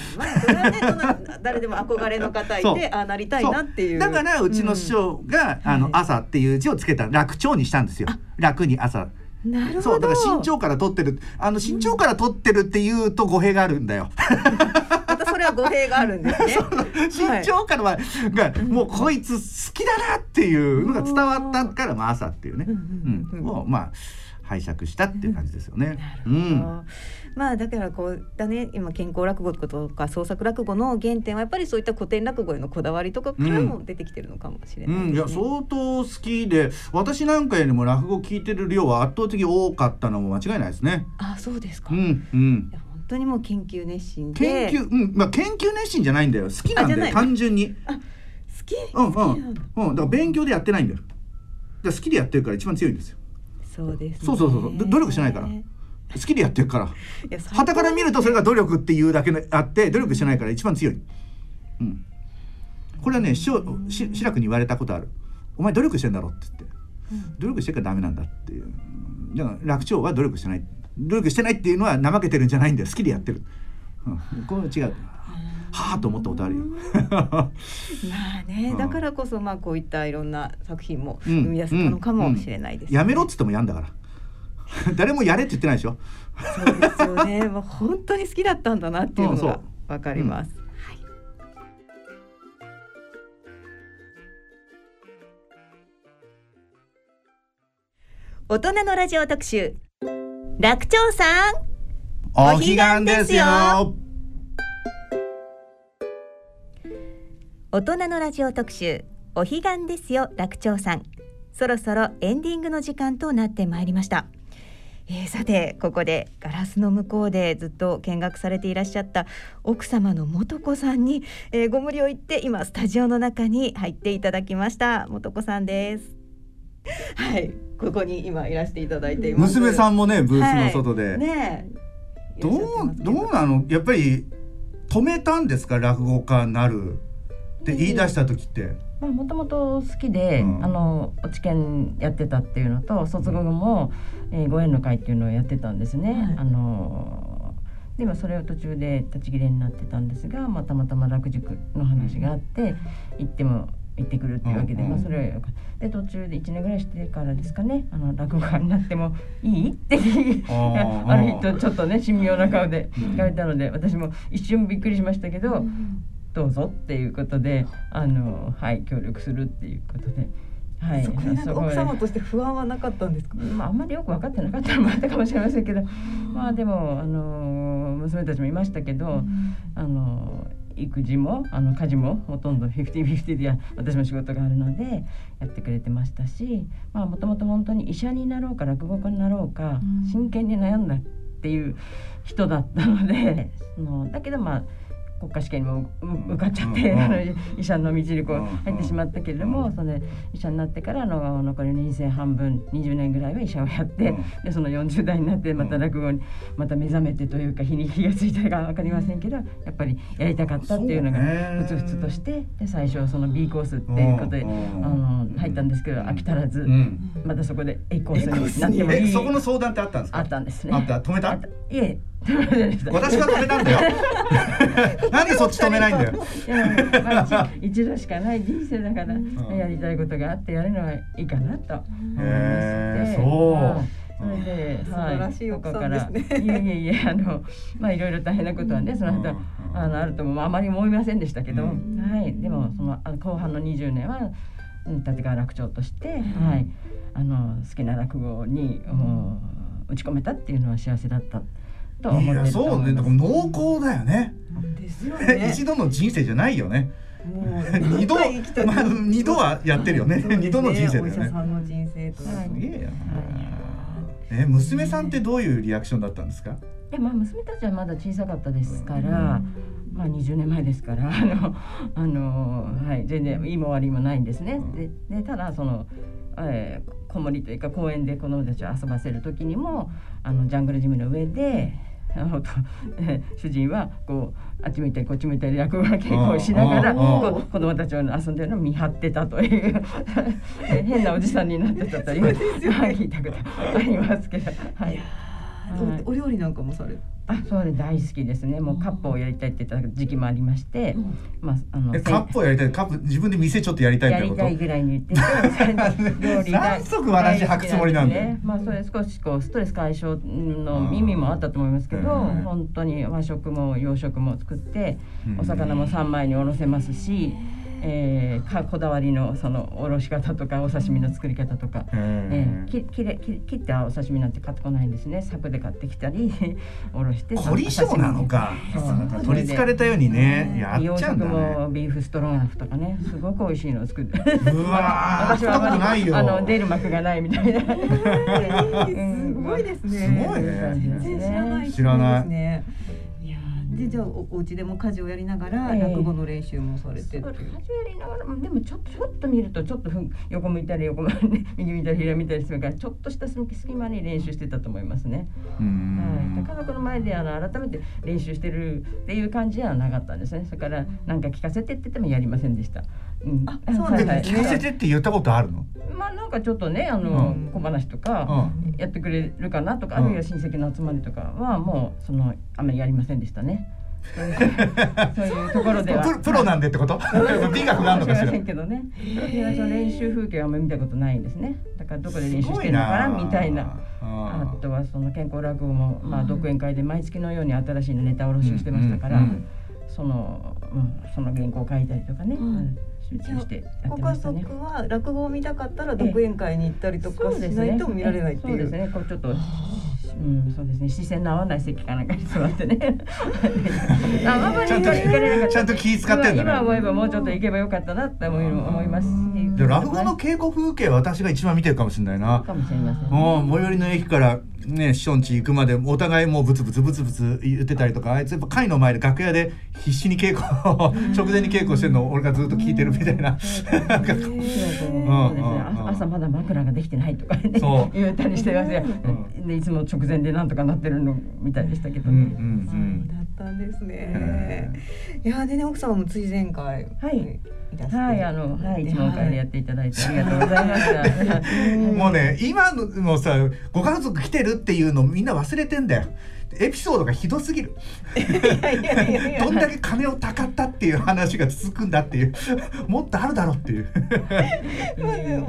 S1: 誰でも憧れの方いて、あ、なりたいなっていう。
S2: だからうちの師匠が、あの朝っていう字をつけた楽長にしたんですよ。楽に朝
S1: なるほど。
S2: そうだから身長から取ってる。あの身長から取ってるっていうと語弊があるんだよ。
S1: またそれは語弊があるんですね。<laughs>
S2: 身長からは、がもうこいつ好きだなっていうのが伝わったからまあ朝っていうね、うんをまあ拝借したっていう感じですよね。うん
S1: まあだからこうだね。今健康落語とか創作落語の原点はやっぱりそういった古典落語へのこだわりとかからも出てきてるのかもしれない
S2: うん、いや相当好きで私なんかよりも落語聞いてる量は圧倒的多かったのも間違いないですね。
S1: あそうですか、
S2: うんうん。
S1: 本当にもう研究熱心で。
S2: 研究うんまあ研究熱心じゃないんだよ。好きなんだよ。単純に。
S1: 好き？
S2: うんうん。うん。だから勉強でやってないんだよ。だ好きでやってるから一番強いんですよ。
S1: そうです、ね、
S2: そうそうそうそう。ど努力してないから。好きでやってるから。
S1: いや最高
S2: 旗から見るとそれが努力っていうだけであって努力してないから一番強い。うん。これはね師匠し志らくに言われたことある。お前努力してんだろって言って。努力してるからダメなんだっていう。だから楽長は努力してない。努力してないっていうのは怠けてるんじゃないんだよ。好きでやってる。うん。これは違う。はあと思ったことあるよ。<laughs>
S1: まあね、だからこそまあこういったいろんな作品も
S2: うん
S1: 生み出せたのかもしれないです、
S2: うんやめろっつってもやんだから。<laughs> 誰もやれって言ってないでしょ？
S1: そうですよね。もう本当に好きだったんだなっていうのがわかります。大人のラジオ特集楽長さん
S2: お彼岸ですよ。
S1: 大人のラジオ特集お彼岸ですよ楽長さんそろそろエンディングの時間となってまいりました、えーさてここでガラスの向こうでずっと見学されていらっしゃった奥様の素子さんに、えーご無理を言って今スタジオの中に入っていただきました。素子さんです。<laughs> はい。ここに今いらしていただいています。
S2: 娘さんもねブースの外で。
S1: はいね
S2: どうど。うなの？やっぱり止めたんですか？落語家になる。って言い出した時って。
S16: まあもともと好きで、あの落ち研やってたっていうのと卒業後も、えー、ご縁の会っていうのをやってたんですね。あのでまあそれを途中で立ち切れになってたんですが、まあ、たまたま落塾の話があって、行っても行ってくるっていうわけで、
S2: うん
S16: まあ、それはよかった。で途中で1年ぐらいしてからですかねあの落語家になってもいい？って <laughs>
S2: あ
S16: る人ちょっとね神妙な顔で聞かれたので私も一瞬びっくりしましたけど、どうぞっていうことであのはい協力するっていうことで。はい、
S1: そこでなんか奥様として不安はなかったんですか？
S16: まあ、あんまりよく分かってなかったのもあったかもしれませんけど、まあでもあの娘たちもいましたけど、あの育児もあの家事もほとんどフィフティフィフティでや私も仕事があるのでやってくれてましたしまあもともと本当に医者になろうか落語家になろうか真剣に悩んだっていう人だったのでそのだけどまあ国家試験にもう受かっちゃって、あの医者の道にこう入ってしまったけれども、それ医者になってからあの残りの人生半分20年ぐらいは医者をやって、でその40代になってまた落語にまた目覚めてというか日に気がついたか分かりませんけどやっぱりやりたかったっていうのがふつふつとしてで最初その B コースっていうことで、あの入ったんですけど飽き足らず、またそこで A コースになってもいい。
S2: えそこの相談ってあったんですか？
S16: あったんですね。
S2: あった。止めた。
S16: いえ <laughs>
S2: 私が止めたんだよ。<laughs> なんでそっち止めないんだよ。
S16: いやまあ一一度しかない人生だから、やりたいことがあってやるのはいいかなと思いま
S2: そう。
S16: はいそれで、
S1: 素晴らしい奥さんですね。
S16: ここから。いえいえいえあのまあいろいろ大変なことはねその後あのあるともあまり思いませんでしたけど、はい。でもそのあ後半の20年はうん立川楽長として、はい。あの好きな落語に、うん打ち込めたっていうのは幸せだったと思って
S2: そうね。だから濃厚だよね。
S1: ですよ
S2: 一度の人生じゃないよね。二度、まあ、二度はやってるよね。二度の人生だよ
S1: お医者
S2: ね
S1: さんの人生と。
S2: すげえよえ娘さんってどういうリアクションだったんですか？
S16: いやまあ娘たちはまだ小さかったですから、まあ20年前ですからあのあのはい全然いいも悪いもないんですね。ででただその、えー、子守というか公園で子供たちを遊ばせる時にもあのジャングルジムの上で。あの主人はこうあっち向いたりこっち向いたり落語の稽古をしながら子供たちを遊んでるのを見張ってたというえ <laughs> 変なおじさんになってたというはい聞いたことありますけどはい。はい。
S1: お料理なんかもされ。
S16: あ、そうで大好きですね。もうカップをやりたいって言った時期もありまして、まああの
S2: えカップをやりたい？カップ自分で店ちょっとやりたいってこと？
S16: やりたいぐらいに言ってて、料理が
S2: 何足わじ履くつもりなん
S16: で？すね。まあそれ少しこうストレス解消の意味もあったと思いますけど、本当に和食も洋食も作って、お魚も三枚におろせますし。えー、かこだわりのそのおろし方とかお刺身の作り方とか、えー、ききれき切ったお刺身なんて買ってこないんですね。柵で買ってきたり <laughs> おろして。
S2: 凝り性なのか。
S16: そう
S2: なんか取りつかれたようにね。やっ
S16: 洋食
S2: ちゃうんだね。
S16: もビーフストロガノフとかねすごく美味しいのを作って。
S2: うわー。
S16: 私はあま
S2: 食ったことないよ。
S16: りあの出る幕がないみたいな。
S1: すごいですね。
S2: すごいね。
S1: 全然知らない。
S2: 知らない
S1: でじゃあおお家でも家事をやりながら
S16: ええ
S1: 落語の練習もされてっていう。
S16: そう家事やりながらでもちょっとちょっと見るとちょっと横向いたり横向い右見たり <laughs> 左見たりするからちょっとした隙間に練習してたと思いますね。はい、家族の前であの改めて練習してるっていう感じではなかったんですね。それからなんか聞かせてって言ってもやりませんでした。うん、あ
S2: そうなんですね聞かせてって言ったことあるの？
S16: まあなんかちょっとねあの、小話とかやってくれるかなとか、あるいは親戚の集まりとかはもうそのあんまりやりませんでしたね。<laughs> そういうところでは。
S2: プロプロなんでってこと？美学があるのかしら。<laughs>
S16: もしれませんけどね。でその練習風景はあんまり見たことないんですね。だからどこで練習してるのかなみたいな。あとはその健康落語もまあ独演会で毎月のように新しいネタをろしをしてましたから、
S2: うん。うん。
S16: その、うん、その原稿を書いたりとかね、集中してやっ
S1: ご家
S16: てましたね。
S1: 族は落語を見たかったら独演会に行ったりとかし
S16: そうですね
S1: ないと見られないっていう。
S16: そうですね。こうちょっと。うん、そうですね。視線の合わない席かなんかに座ってね。<laughs> あまり
S2: ちゃんと
S16: 行かれなかった
S2: ちゃんと気使ってんだね
S16: 今今思えばもうちょっと行けばよかったなって思い思いますし。
S2: で落語の稽古風景は私が一番見てるかもしれないな。
S16: かもしれません。
S2: もう最寄りの駅からね師匠ん家行くまでお互いもうブツブツブツブツ言ってたりとかあいつやっぱ会の前で楽屋で必死に稽古を直前に稽古してるのを俺がずっと聞いてるみたいな。なんか
S16: 朝まだ枕ができてないとかね
S2: そう。
S16: 言ったりしてますよ、でいつも直前でなんとかなってるのみたいでしたけどね、
S1: だったんですね。いやでね奥様も追善会
S16: はい。
S1: いらして
S16: はいあのはい。一問会でやっていただいてありがとうございました。
S2: もうね今のさご家族来てるっていうのみんな忘れてんだよエピソードがひどすぎる。どんだけ金をたかったっていう話が続くんだっていう。もっとあるだろうっていう。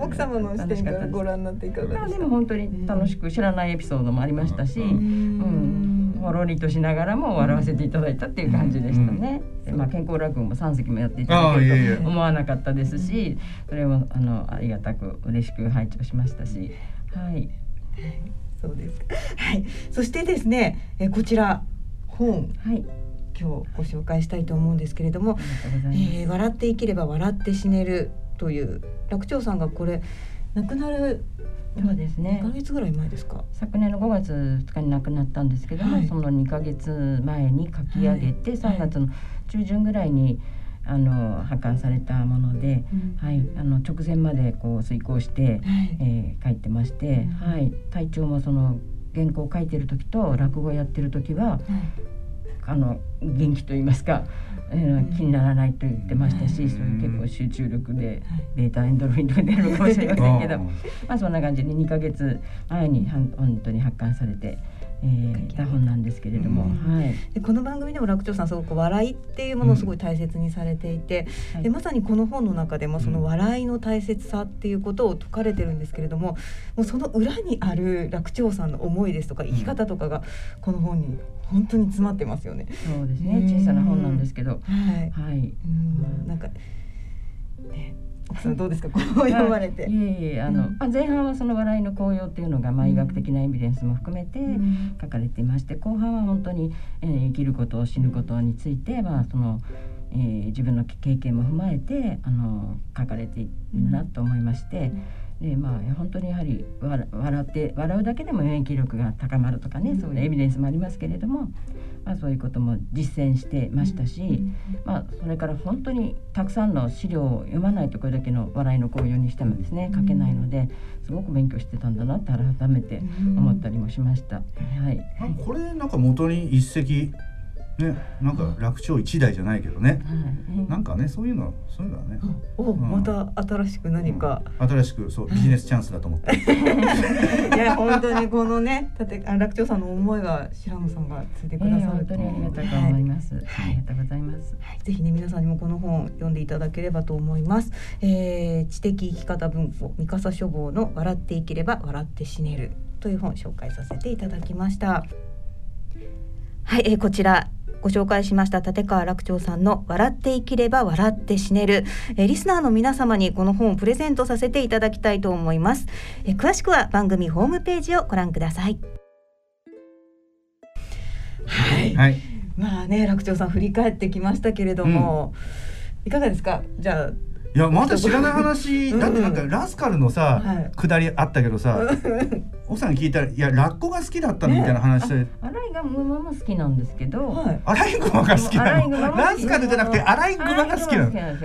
S1: 奥様の視点からご覧になっていかがでした
S16: まあでも本当に楽しく知らないエピソードもありましたし、うん、ほろりとしながらも笑わせていただいたっていう感じでしたね。でまあ健康落語も3席もやっていただけると思わなかったですし、それもあのありがたく嬉しく拝聴しましたし、はい。
S1: そうですか。はい。そしてですね、えこちら本、
S16: はい、
S1: 今日ご紹介したいと思うんですけれども、えー笑って生きれば笑って死ねるという楽長さんがこれ亡くなる
S16: そうですね。
S1: 2ヶ月ぐらい前ですか？
S16: 昨年の5月2日に亡くなったんですけども、
S1: はい
S16: その2ヶ月前に書き上げて、
S1: はい
S16: 3月の中旬ぐらいにあの発刊されたもので、はい、あの直前までこう遂行して、えー書いてまして、はい、体調もその原稿を書いてる時と落語やってる時は、あの元気と言いますか、えー気にならないと言ってましたし、それ結構集中力でベータエンドルフィンとか出るのかもしれませんけど、<laughs>
S2: うん。
S16: まあそんな感じで2ヶ月前に本当に発刊されて、えー、た本なんですけれども、はい。
S1: でこの番組でも楽長さんすごく笑いっていうものをすごい大切にされていて、でまさにこの本の中でもその笑いの大切さっていうことを説かれてるんですけれどももうその裏にある楽長さんの思いですとか生き方とかがこの本に本当に詰まってますよね。
S16: そうですね。小さな本なんですけど、
S1: はい、
S16: はい、
S1: うん。なんかねどうですか？<laughs> こう読まれて。
S16: いえいえあの、まあ、前半はその笑いの効用っていうのが、まあ、医学的なエビデンスも含めて書かれていまして後半は本当に、えー生きること死ぬことについて、まあそのえー自分の経験も踏まえてあの書かれているなと思いまして。でまあ、本当にやはり笑笑って笑うだけでも免疫力が高まるとかね、そういうエビデンスもありますけれども、まあ、そういうことも実践してましたし、まあ、それから本当にたくさんの資料を読まないとこれだけの笑いの効用にしてもですね書けないのですごく勉強してたんだなって改めて思ったりもしました。はい、
S2: これなんか元に一石ねなんか楽勝一台じゃないけどね、なんかねそういうのそういうのはね、
S1: おまた新しく何か、
S2: 新しくそうビジネスチャンスだと思って、<laughs>
S1: いや本当にこのねだってあ楽長さんの思いは白野さんがついてくださる
S16: ええ本当にありがたく思います。ありがとうございます。
S1: ぜひね皆さんにもこの本読んでいただければと思います。えー、知的生き方文庫三笠書房の笑って生きれば笑って死ねるという本を紹介させていただきました。はい、えー、こちらご紹介しました立川楽長さんの笑って生きれば笑って死ねる、えー、リスナーの皆様にこの本をプレゼントさせていただきたいと思います、えー、詳しくは番組ホームページをご覧ください。はい、
S2: はい、
S1: まあね楽長さん振り返ってきましたけれども、いかがですか？じゃあ
S2: いやまだ知らない話、だってなんかラスカルのさ、
S1: はい。
S2: くだりあったけどさ、<laughs> 奥さんに聞いたらいやラッコが好きだったのみたいな話。で、
S16: アライグマも好きなんですけど、
S2: アライグマが好きなの？
S16: アラ
S2: スカルじゃなくてアライグマが好きなの
S16: アライ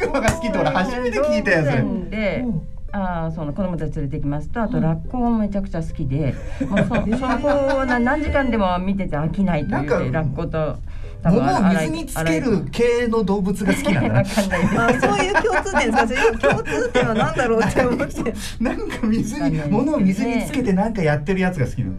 S16: グマが好き
S2: って俺初めて聞いたやつ
S16: で、あーその。子供たち連れてきますとあとラッコもめちゃくちゃ好きで、もうそ <laughs> そこをな何時間でも見てて飽きないというねラッコと
S2: 桃を水につける系の動物が好きなんだ <laughs>
S1: あそういう共通点ですか。共通点は何だろうって思って。<laughs>
S2: なんか水に物を水につけてなんかやってるやつが好きな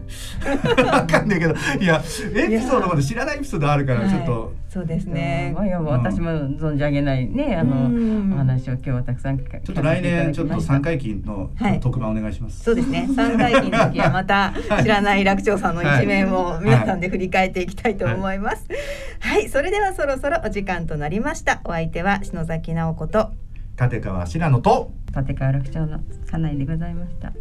S2: の。<laughs> わかんないけど、いやエピソードまで知らないエピソードあるからちょっと。
S1: そうですね。
S16: まあいや私も存じ上げないねあのお話を今日はたくさん
S2: ちょっと来年ちょっと三回忌の特番お願いします。
S1: そうですね。<laughs> 三回忌の時はまた知らない楽長さんの一面を皆さんで振り返っていきたいと思います。はい、それではそろそろお時間となりました。お相手は篠崎直子と
S2: 立川白野と
S16: 立川楽長の家内でございました。